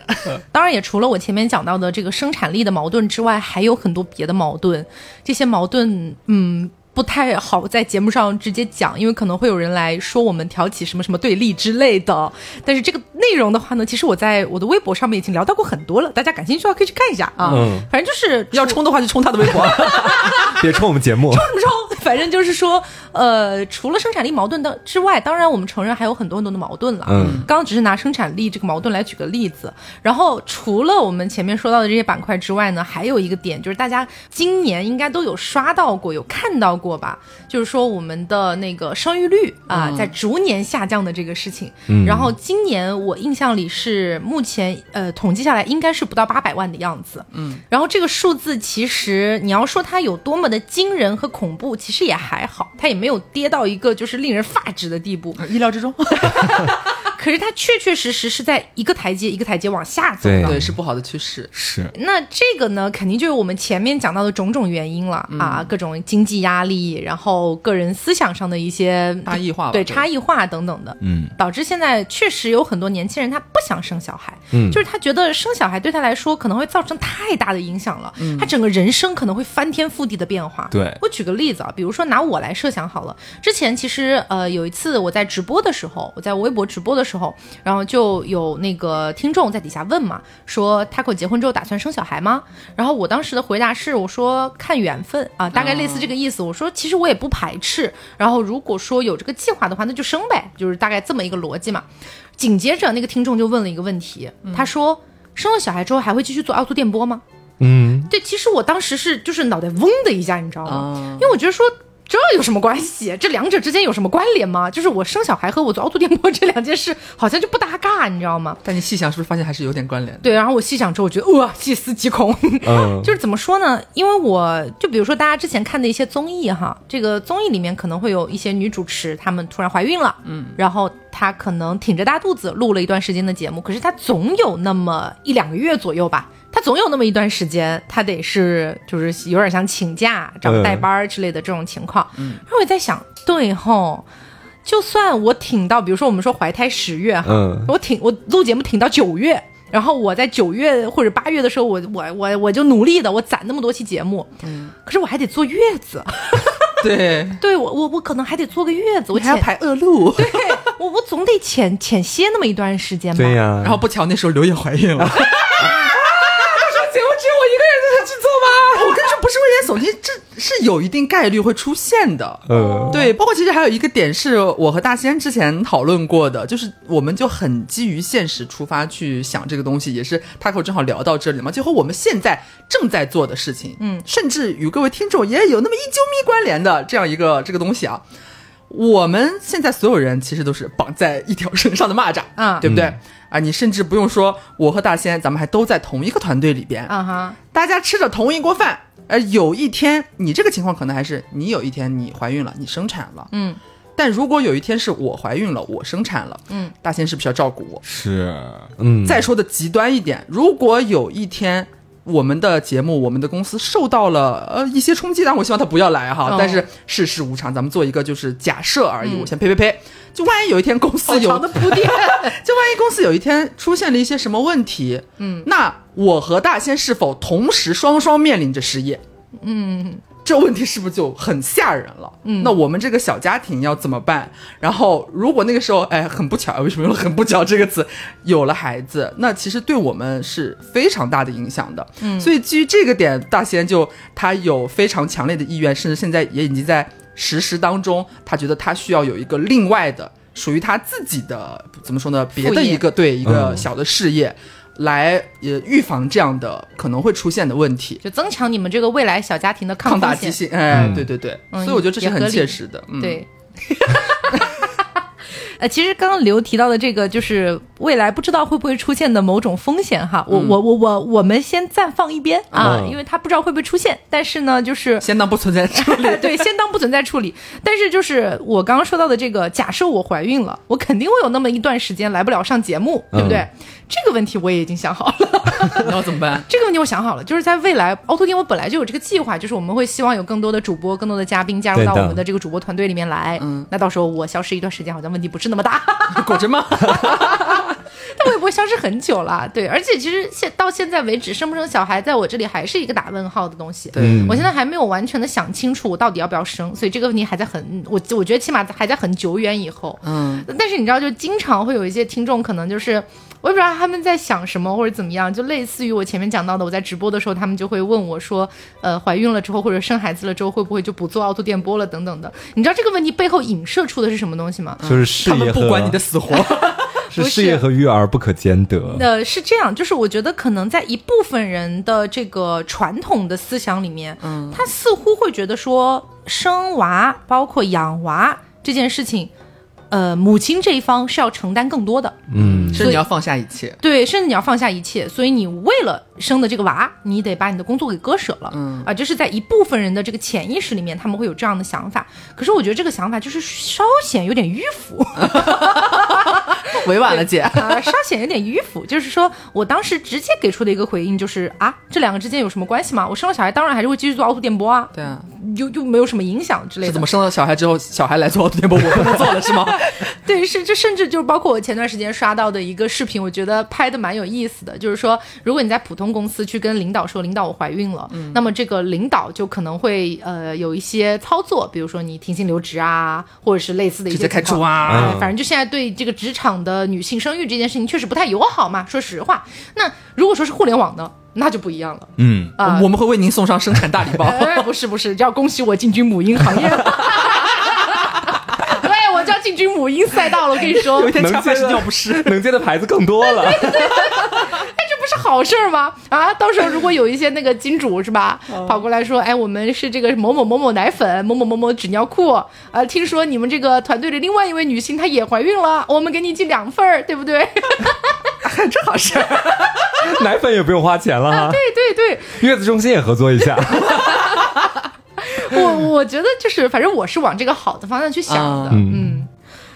当然，也除了我前面讲到的这个生产力的矛盾之外，还有很多别的矛盾。这些矛盾，嗯。不太好在节目上直接讲，因为可能会有人来说我们挑起什么什么对立之类的。但是这个内容的话呢，其实我在我的微博上面已经聊到过很多了，大家感兴趣的话可以去看一下啊。嗯反正就是要冲的话就冲他的微博。别冲我们节目。冲什么冲，反正就是说，呃，除了生产力矛盾的之外，当然我们承认还有很多很多的矛盾了。嗯，刚刚只是拿生产力这个矛盾来举个例子。然后除了我们前面说到的这些板块之外呢，还有一个点就是大家今年应该都有刷到过、有看到过吧？就是说我们的那个生育率啊、在逐年下降的这个事情。嗯然后今年我印象里是目前呃统计下来应该是不到八百万的样子。嗯，然后这个数字其实你要说它有多么的惊人和恐怖，其实也还好，它也没有跌到一个就是令人发指的地步。[laughs] 意料之中，[laughs] 可是它确确实实是在一个台阶一个台阶往下走对的。对，是不好的趋势。是。那这个呢，肯定就是我们前面讲到的种种原因了、啊，各种经济压力，然后个人思想上的一些差异化对对。差异化等等的，嗯，导致现在确实有很多年轻人他不想生小孩，嗯。就是他觉得生小孩对他来说可能会造成太大的影响了，他整个人生可能会翻天覆地的变化。对。我举个例子啊，比如说拿我来设想好了，之前其实呃有一次我在直播的时候，我在微博直播的时候，然后就有那个听众在底下问嘛，说 Taco 结婚之后打算生小孩吗？然后我当时的回答是，我说看缘分啊，大概类似这个意思。我说其实我也不排斥，然后如果说有这个计划的话，那就生呗，就是大概这么一个逻辑嘛。紧接着那个听众就问了一个问题，他说生了小孩之后还会继续做凹凸电波吗？嗯，对，其实我当时是就是脑袋嗡的一下，你知道吗？啊因为我觉得说这有什么关系？这两者之间有什么关联吗？就是我生小孩和我做凹凸电波这两件事好像就不搭嘎，你知道吗？但你细想，是不是发现还是有点关联？对，然后我细想之后，我觉得哇，细思极恐。嗯就是怎么说呢？因为我就比如说大家之前看的一些综艺哈，这个综艺里面可能会有一些女主持，她们突然怀孕了，嗯，然后她可能挺着大肚子录了一段时间的节目，可是她总有那么一两个月左右吧。她总有那么一段时间，他得是就是有点像请假、找个代班之类的这种情况。嗯，然后我也在想，对吼，就算我挺到，比如说我们说怀胎十月哈，嗯。我挺我录节目挺到九月，然后我在九月或者八月的时候，我我我我就努力的，我攒那么多期节目，嗯，可是我还得坐月子，对，[laughs] 对我我我可能还得坐个月子，我还要排恶露，[laughs] 对我我总得浅浅歇那么一段时间吧，对呀、然后不巧那时候刘烨怀孕了。[laughs] 节目只有我一个人在去做吗？我跟你说，不是危言耸听，这是有一定概率会出现的。嗯，对，包括其实还有一个点是我和大仙之前讨论过的，就是我们就很基于现实出发去想这个东西，也是 Taco 正好聊到这里嘛，就和我们现在正在做的事情，嗯甚至与各位听众也有那么一啾咪关联的这样一个这个东西啊。我们现在所有人其实都是绑在一条绳上的蚂蚱，啊对不对？啊，你甚至不用说，我和大仙，咱们还都在同一个团队里边，啊哈，大家吃着同一锅饭，而有一天你这个情况可能还是你有一天你怀孕了，你生产了，嗯但如果有一天是我怀孕了，我生产了，嗯，大仙是不是要照顾我？是，嗯，再说的极端一点，如果有一天我们的节目、我们的公司受到了呃一些冲击，但我希望他不要来哈。哦但是世事无常，咱们做一个就是假设而已。嗯我先呸呸呸，就万一有一天公司有长的铺垫，[laughs] 就万一公司有一天出现了一些什么问题，嗯，那我和大仙是否同时双双面临着失业？嗯，这问题是不是就很吓人了？嗯，那我们这个小家庭要怎么办？然后如果那个时候，哎，很不巧，为什么用了“很不巧”这个词？有了孩子，那其实对我们是非常大的影响的。嗯，所以基于这个点，大仙就他有非常强烈的意愿，甚至现在也已经在实施当中。他觉得他需要有一个另外的属于他自己的怎么说呢？别的一个对一个小的事业。来也预防这样的可能会出现的问题，就增强你们这个未来小家庭的抗打击性。哎，对对对，所以我觉得这是很切实的。对。[laughs] 呃，其实刚刚刘提到的这个，就是未来不知道会不会出现的某种风险哈。我我我我我们先暂放一边啊，因为他不知道会不会出现。但是呢，就是先当不存在处理。[laughs] 对，先当不存在处理。但是就是我刚刚说到的这个，假设我怀孕了，我肯定会有那么一段时间来不了上节目，对不对？这个问题我也已经想好了，[laughs] 那我怎么办？[laughs] 这个问题我想好了，就是在未来凹凸电我本来就有这个计划，就是我们会希望有更多的主播、更多的嘉宾加入到我们的这个主播团队里面来。嗯，那到时候我消失一段时间，好像问题不是那么大，[laughs] 果真吗？但我也不会消失很久了。对，而且其实现到现在为止，生不生小孩在我这里还是一个打问号的东西。对，我现在还没有完全的想清楚我到底要不要生，所以这个问题还在很我我觉得起码还在很久远以后。嗯，但是你知道，就经常会有一些听众可能就是。我也不知道他们在想什么或者怎么样，就类似于我前面讲到的，我在直播的时候，他们就会问我说，呃，怀孕了之后或者生孩子了之后，会不会就不做凹凸电波了等等的？你知道这个问题背后影射出的是什么东西吗？就是事业不管你的死活，是事业和育儿不可兼得。呃，是这样，就是我觉得可能在一部分人的这个传统的思想里面，嗯，他似乎会觉得说生娃包括养娃这件事情。呃，母亲这一方是要承担更多的，嗯，甚至你要放下一切，对，甚至你要放下一切，所以你为了生的这个娃，你得把你的工作给割舍了，嗯。啊，这是在一部分人的这个潜意识里面，他们会有这样的想法。可是我觉得这个想法就是稍显有点迂腐，[laughs] [laughs] 委婉了姐啊，稍显有点迂腐。就是说我当时直接给出的一个回应就是啊，这两个之间有什么关系吗？我生了小孩，当然还是会继续做凹凸电波啊，对啊，又又没有什么影响之类的。怎么生了小孩之后，[laughs] 小孩来做凹凸电波，我不能做了是吗？[laughs] 对，是这甚至就是包括我前段时间刷到的一个视频，我觉得拍的蛮有意思的。就是说，如果你在普通公司去跟领导说，领导我怀孕了，那么这个领导就可能会呃有一些操作，比如说你停薪留职啊，或者是类似的一些直接开除啊，反正就现在对这个职场的女性生育这件事情确实不太友好嘛。说实话，那如果说是互联网的，那就不一样了。嗯啊，我们会为您送上生产大礼包。[laughs] 不是不是，要恭喜我进军母婴行业。[laughs] 就要进军母婴赛道了，我跟你说，有一天恰饭是尿不湿，[laughs] 能接的牌子更多了。不是好事吗？啊，到时候如果有一些那个金主是吧，跑过来说，哎，我们是这个某某某某奶粉，某某某某纸尿裤，啊，听说你们这个团队的另外一位女性她也怀孕了，我们给你寄两份儿，对不对？这好事，[laughs] 奶粉也不用花钱了哈。对对对，月子中心也合作一下。[laughs] 我我觉得就是，反正我是往这个好的方向去想的，嗯。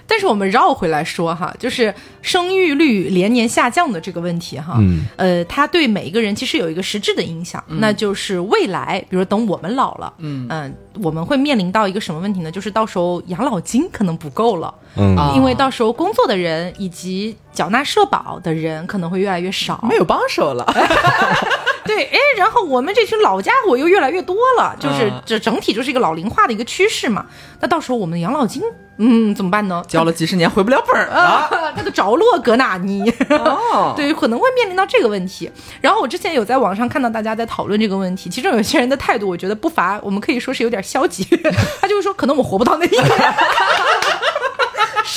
但是我们绕回来说哈，就是生育率连年下降的这个问题哈，呃，它对每一个人其实有一个实质的影响，那就是未来，比如等我们老了，嗯。嗯，我们会面临到一个什么问题呢？就是到时候养老金可能不够了，嗯，因为到时候工作的人以及缴纳社保的人可能会越来越少，没有帮手了。[laughs] 对，哎，然后我们这群老家伙又越来越多了，就是这整体就是一个老龄化的一个趋势嘛。那到时候我们的养老金，嗯，怎么办呢？交了几十年回不了本儿啊，那个着落搁哪呢？哦，对，可能会面临到这个问题。然后我之前有在网上看到大家在讨论这个问题，其中有些人的态度，我觉得不乏，我们可以说是有点消极。[laughs] 他就是说，可能我活不到那一天。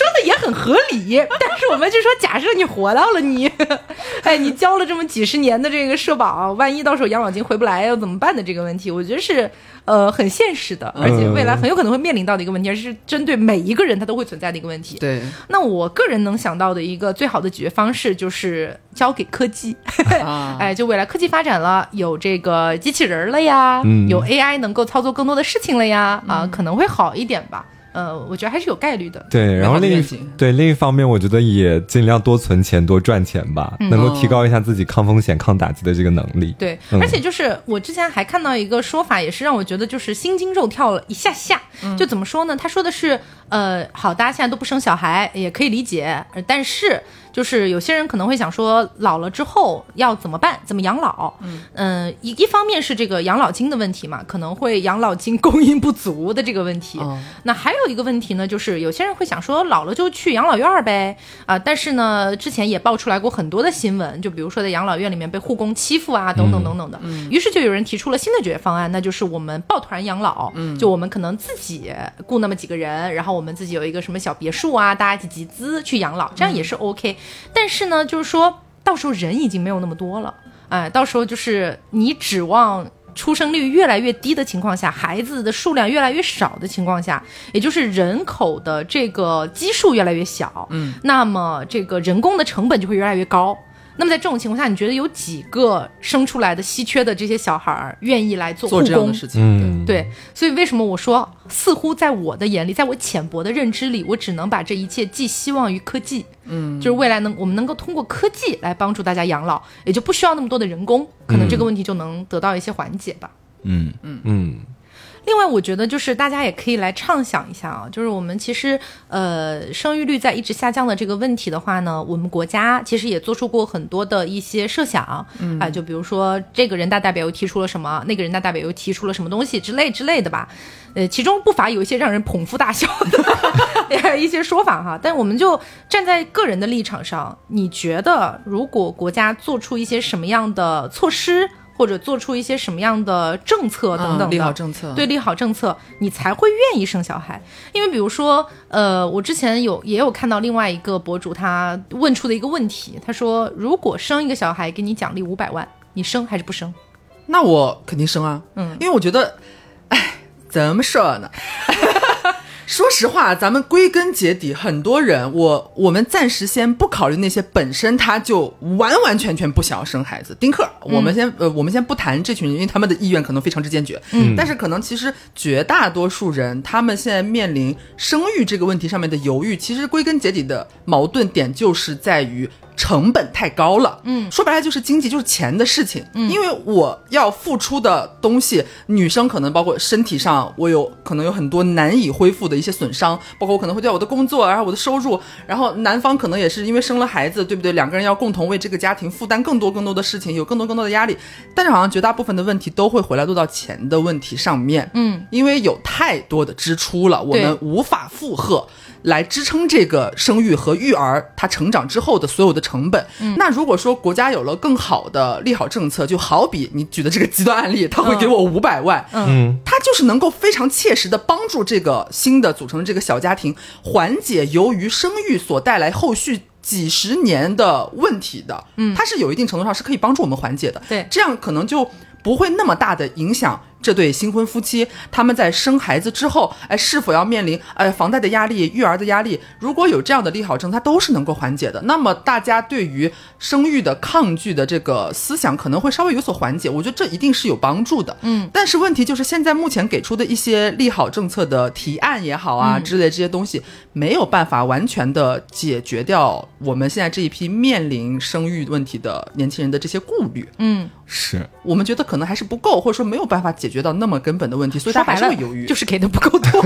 说的也很合理，[laughs] 但是我们就说，假设你活到了你，[laughs] 哎，你交了这么几十年的这个社保，万一到时候养老金回不来要怎么办的这个问题，我觉得是呃很现实的，而且未来很有可能会面临到的一个问题，而是针对每一个人他都会存在的一个问题。对，那我个人能想到的一个最好的解决方式就是交给科技，[laughs] 哎，就未来科技发展了，有这个机器人了呀，有 AI 能够操作更多的事情了呀，啊，可能会好一点吧。呃，我觉得还是有概率的。对，然后另一对另一方面，我觉得也尽量多存钱、多赚钱吧，能够提高一下自己抗风险、抗打击的这个能力。对，而且就是我之前还看到一个说法，也是让我觉得就是心惊肉跳了一下下。就怎么说呢？他说的是，呃，好，大家现在都不生小孩也可以理解，但是就是有些人可能会想说，老了之后要怎么办？怎么养老？嗯，一一方面是这个养老金的问题嘛，可能会养老金供应不足的这个问题。哦那还有一个问题呢，就是有些人会想说，老了就去养老院儿呗，啊、但是呢，之前也爆出来过很多的新闻，就比如说在养老院里面被护工欺负啊，等等等等的。于是就有人提出了新的解决方案，那就是我们抱团养老，嗯就我们可能自己雇那么几个人，然后我们自己有一个什么小别墅啊，大家一起集资去养老，这样也是 OK。但是呢，就是说到时候人已经没有那么多了，哎，到时候就是你指望。出生率越来越低的情况下，孩子的数量越来越少的情况下，也就是人口的这个基数越来越小，嗯，那么这个人工的成本就会越来越高。那么在这种情况下，你觉得有几个生出来的稀缺的这些小孩儿愿意来做这样的工？事情，嗯，对，所以为什么我说，似乎在我的眼里，在我浅薄的认知里，我只能把这一切寄希望于科技。嗯，就是未来能我们能够通过科技来帮助大家养老，也就不需要那么多的人工，可能这个问题就能得到一些缓解吧。嗯嗯嗯，另外，我觉得就是大家也可以来畅想一下啊，就是我们其实呃生育率在一直下降的这个问题的话呢，我们国家其实也做出过很多的一些设想，嗯啊，就比如说这个人大代表又提出了什么，那个人大代表又提出了什么东西之类之类的吧，呃，其中不乏有一些让人捧腹大笑的 [laughs] 一些说法哈，但我们就站在个人的立场上，你觉得如果国家做出一些什么样的措施？或者做出一些什么样的政策等等利好政策对利好政策，你才会愿意生小孩。因为比如说，呃，我之前有也有看到另外一个博主他问出的一个问题，他说，如果生一个小孩给你奖励五百万，你生还是不生？那我肯定生啊，嗯因为我觉得，哎，怎么说呢？[laughs] 说实话，咱们归根结底，很多人，我我们暂时先不考虑那些本身他就完完全全不想要生孩子，丁克，我们先呃，我们先不谈这群人，因为他们的意愿可能非常之坚决，嗯，但是可能其实绝大多数人，他们现在面临生育这个问题上面的犹豫，其实归根结底的矛盾点就是在于。成本太高了，嗯，说白了就是经济，就是钱的事情。嗯，因为我要付出的东西，女生可能包括身体上，我有可能有很多难以恢复的一些损伤，包括我可能会对我的工作，然后我的收入，然后男方可能也是因为生了孩子，对不对？两个人要共同为这个家庭负担更多更多的事情，有更多更多的压力。但是好像绝大部分的问题都会回来落到钱的问题上面，嗯，因为有太多的支出了，我们无法负荷。来支撑这个生育和育儿他成长之后的所有的成本。嗯。那如果说国家有了更好的利好政策，就好比你举的这个极端案例，他会给我五百万，嗯，它就是能够非常切实的帮助这个新的组成的这个小家庭缓解由于生育所带来后续。几十年的问题的，嗯，它是有一定程度上是可以帮助我们缓解的，对。这样可能就不会那么大的影响这对新婚夫妻他们在生孩子之后，哎，是否要面临哎房贷的压力、育儿的压力？如果有这样的利好政策，它都是能够缓解的。那么大家对于生育的抗拒的这个思想可能会稍微有所缓解，我觉得这一定是有帮助的。嗯，但是问题就是现在目前给出的一些利好政策的提案也好啊、之类这些东西，没有办法完全的解决掉我们现在这一批面临生育问题的年轻人的这些顾虑。嗯，是，我们觉得可能还是不够，或者说没有办法解决到那么根本的问题，所以他说白了还是会犹豫。就是给的不够多。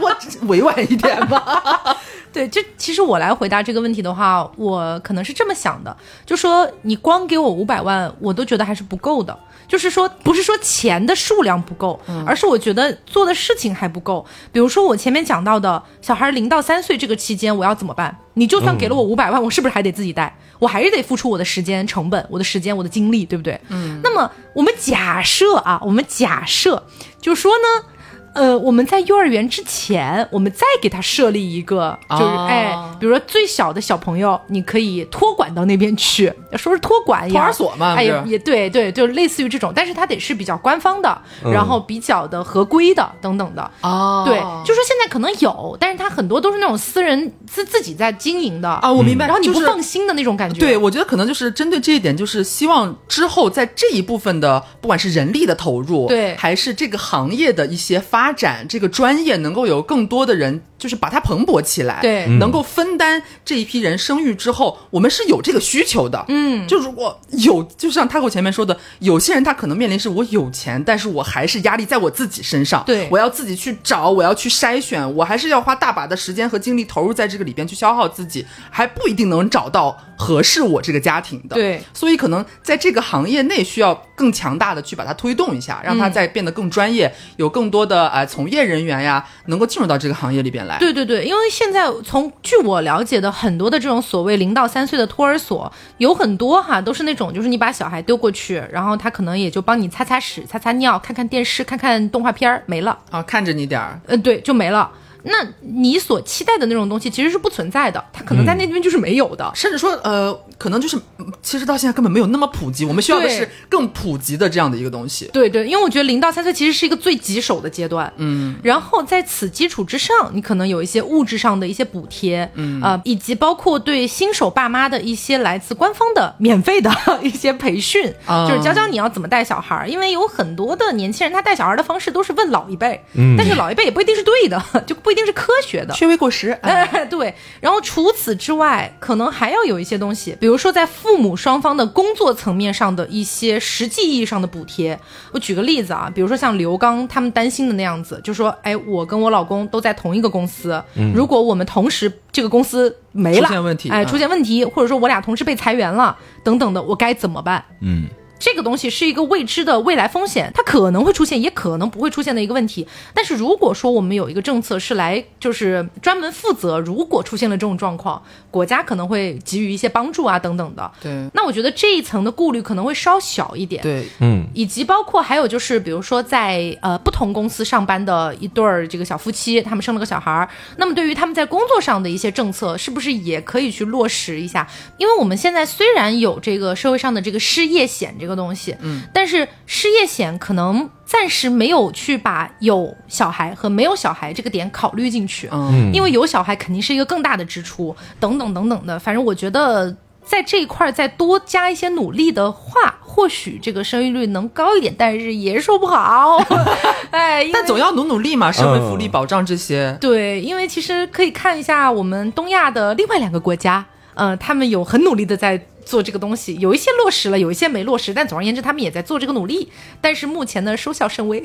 我委婉一点吧。[laughs] 对，就其实我来回答这个问题的话，我可能是这么想的，就说你光给我五百万，我都觉得还是不够的。就是说，不是说钱的数量不够，而是我觉得做的事情还不够。比如说我前面讲到的，小孩零到三岁这个期间，我要怎么办？你就算给了我五百万，我是不是还得自己带？我还是得付出我的时间成本、我的时间、我的精力，对不对？嗯。那么我们假设啊，我们假设，就说呢。呃，我们在幼儿园之前，我们再给他设立一个，就是、哦哎，比如说最小的小朋友，你可以托管到那边去，说是托管托儿所嘛哎，也也对对，就类似于这种，但是他得是比较官方的，嗯然后比较的合规的等等的。哦对，就说现在可能有，但是他很多都是那种私人自自己在经营的啊，我明白。然后你不就是放心的那种感觉。对，我觉得可能就是针对这一点，就是希望之后在这一部分的，不管是人力的投入，对还是这个行业的一些发发展这个专业能够有更多的人，就是把它蓬勃起来，对。能够分担这一批人生育之后，我们是有这个需求的。嗯，就如果有，就像 Taco 前面说的，有些人他可能面临是我有钱，但是我还是压力在我自己身上，对。我要自己去找，我要去筛选，我还是要花大把的时间和精力投入在这个里边去消耗自己，还不一定能找到合适我这个家庭的。对。所以可能在这个行业内需要更强大的去把它推动一下，让它再变得更专业，有更多的呃从业人员呀能够进入到这个行业里边来。对对对，因为现在从据我了解的很多的这种所谓零到三岁的托儿所，有很多哈都是那种，就是你把小孩丢过去，然后他可能也就帮你擦擦屎、擦擦尿、看看电视、看看动画片儿，没了。啊，看着你点儿，呃，对，就没了。那你所期待的那种东西其实是不存在的，它可能在那边就是没有的。甚至说呃，可能就是嗯其实到现在根本没有那么普及，我们需要的是更普及的这样的一个东西。对对，因为我觉得零到三岁其实是一个最棘手的阶段，嗯，然后在此基础之上，你可能有一些物质上的一些补贴，嗯。啊、以及包括对新手爸妈的一些来自官方的 [laughs] 免费的一些培训，啊。就是教教你要怎么带小孩儿，因为有很多的年轻人他带小孩的方式都是问老一辈，嗯，但是老一辈也不一定是对的，[laughs] 就不一定是科学的，缺位过时，哎 [laughs] 哎，对。然后除此之外，可能还要有一些东西，比如说在父母双方的工作层面上的一些实际意义上的补贴。我举个例子啊，比如说像刘刚他们担心的那样子，就说，哎，我跟我老公都在同一个公司，如果我们同时这个公司没了，出现问题哎，嗯出现问题，或者说我俩同时被裁员了，等等的，我该怎么办？嗯，这个东西是一个未知的未来风险，它可能会出现，也可能不会出现的一个问题。但是如果说我们有一个政策是来就是专门负责，如果出现了这种状况，国家可能会给予一些帮助啊等等的。对那我觉得这一层的顾虑可能会稍小一点。对，嗯，以及包括还有就是，比如说在呃不同公司上班的一对儿这个小夫妻，他们生了个小孩儿，那么对于他们在工作上的一些政策，是不是也可以去落实一下？因为我们现在虽然有这个社会上的这个失业险这个东西，嗯，但是失业险可能暂时没有去把有小孩和没有小孩这个点考虑进去，嗯，因为有小孩肯定是一个更大的支出，等等等等的。反正我觉得在这一块儿再多加一些努力的话，或许这个生育率能高一点，但是也说不好。[laughs] 哎，但总要努努力嘛，社会福利保障这些。对，因为其实可以看一下我们东亚的另外两个国家，呃，他们有很努力的在做这个东西，有一些落实了，有一些没落实，但总而言之，他们也在做这个努力。但是目前呢，收效甚微。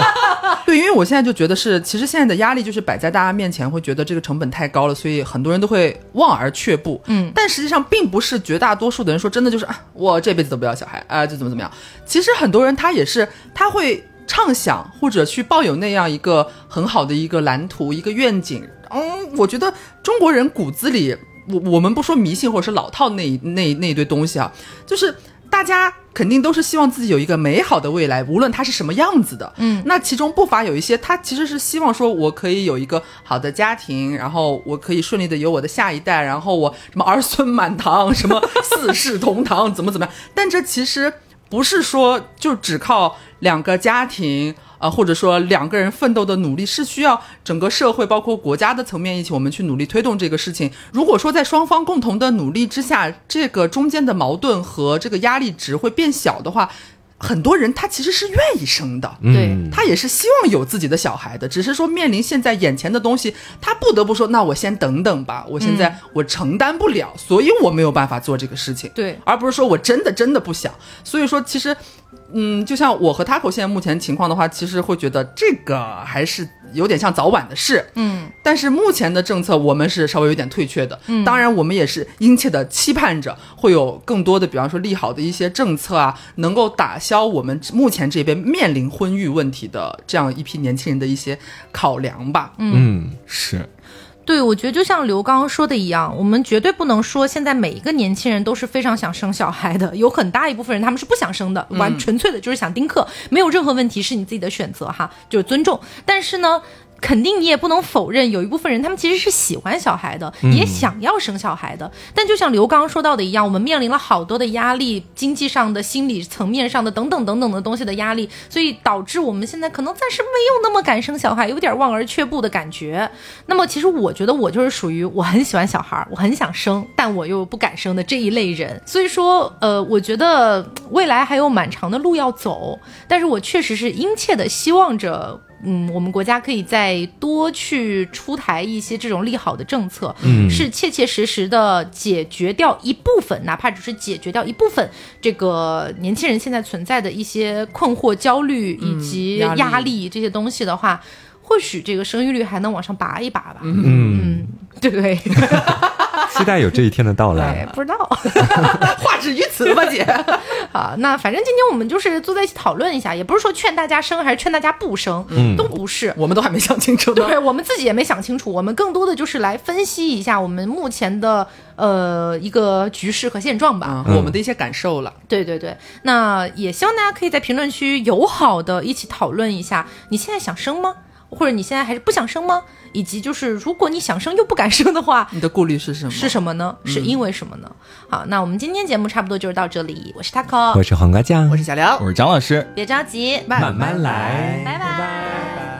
[laughs] 对，因为我现在就觉得是，其实现在的压力就是摆在大家面前，会觉得这个成本太高了，所以很多人都会望而却步。嗯，但实际上并不是绝大多数的人说真的就是啊，我这辈子都不要小孩啊，就怎么怎么样。其实很多人他也是他会畅想或者去抱有那样一个很好的一个蓝图、一个愿景。嗯，我觉得中国人骨子里，我我们不说迷信或者是老套那一那那一堆东西啊，就是大家肯定都是希望自己有一个美好的未来，无论它是什么样子的。嗯，那其中不乏有一些，他其实是希望说我可以有一个好的家庭，然后我可以顺利的有我的下一代，然后我什么儿孙满堂，什么 [laughs] 四世同堂，怎么怎么样。但这其实不是说就只靠两个家庭。啊，或者说两个人奋斗的努力是需要整个社会，包括国家的层面一起，我们去努力推动这个事情。如果说在双方共同的努力之下，这个中间的矛盾和这个压力值会变小的话，很多人他其实是愿意生的。对。嗯他也是希望有自己的小孩的，只是说面临现在眼前的东西，他不得不说，那我先等等吧，我现在我承担不了，所以我没有办法做这个事情，对。而不是说我真的真的不想。所以说，其实，嗯，就像我和 Taco 现在目前情况的话，其实会觉得这个还是有点像早晚的事，嗯，但是目前的政策，我们是稍微有点退却的。嗯，当然，我们也是殷切的期盼着会有更多的，比方说利好的一些政策啊，能够打消我们目前这边面临婚育问题的这样一批年轻人的一些考量吧。嗯，是，对，我觉得就像刘刚刚说的一样，我们绝对不能说现在每一个年轻人都是非常想生小孩的，有很大一部分人他们是不想生的，完纯粹的就是想丁克，没有任何问题，是你自己的选择哈，就是尊重。但是呢。肯定你也不能否认，有一部分人他们其实是喜欢小孩的，也想要生小孩的。但就像刘刚刚说到的一样，我们面临了好多的压力，经济上的、心理层面上的等等等等的东西的压力，所以导致我们现在可能暂时没有那么敢生小孩，有点望而却步的感觉。那么其实我觉得我就是属于我很喜欢小孩，我很想生，但我又不敢生的这一类人。所以说，呃，我觉得未来还有蛮长的路要走，但是我确实是殷切的希望着。嗯，我们国家可以再多去出台一些这种利好的政策，嗯。是切切实实的解决掉一部分，哪怕只是解决掉一部分这个年轻人现在存在的一些困惑、焦虑以及压力。压力这些东西的话，或许这个生育率还能往上拔一拔吧。嗯，嗯，对不对？[laughs] 期待有这一天的到哎来。，不知道。[laughs] 话止于此吧，姐。好，那反正今天我们就是坐在一起讨论一下，也不是说劝大家生还是劝大家不生，嗯都不是。我们都还没想清楚呢。对我们自己也没想清楚，我们更多的就是来分析一下我们目前的呃一个局势和现状吧。我们的一些感受了。对对对，那也希望大家可以在评论区友好的一起讨论一下，你现在想生吗？或者你现在还是不想生吗？以及就是如果你想生又不敢生的话，你的顾虑是什么？是什么呢？是因为什么呢？好，那我们今天节目差不多就是到这里，我是 taco，我是黄瓜酱我，是小刘我，是张老师。别着急，慢慢来，拜拜。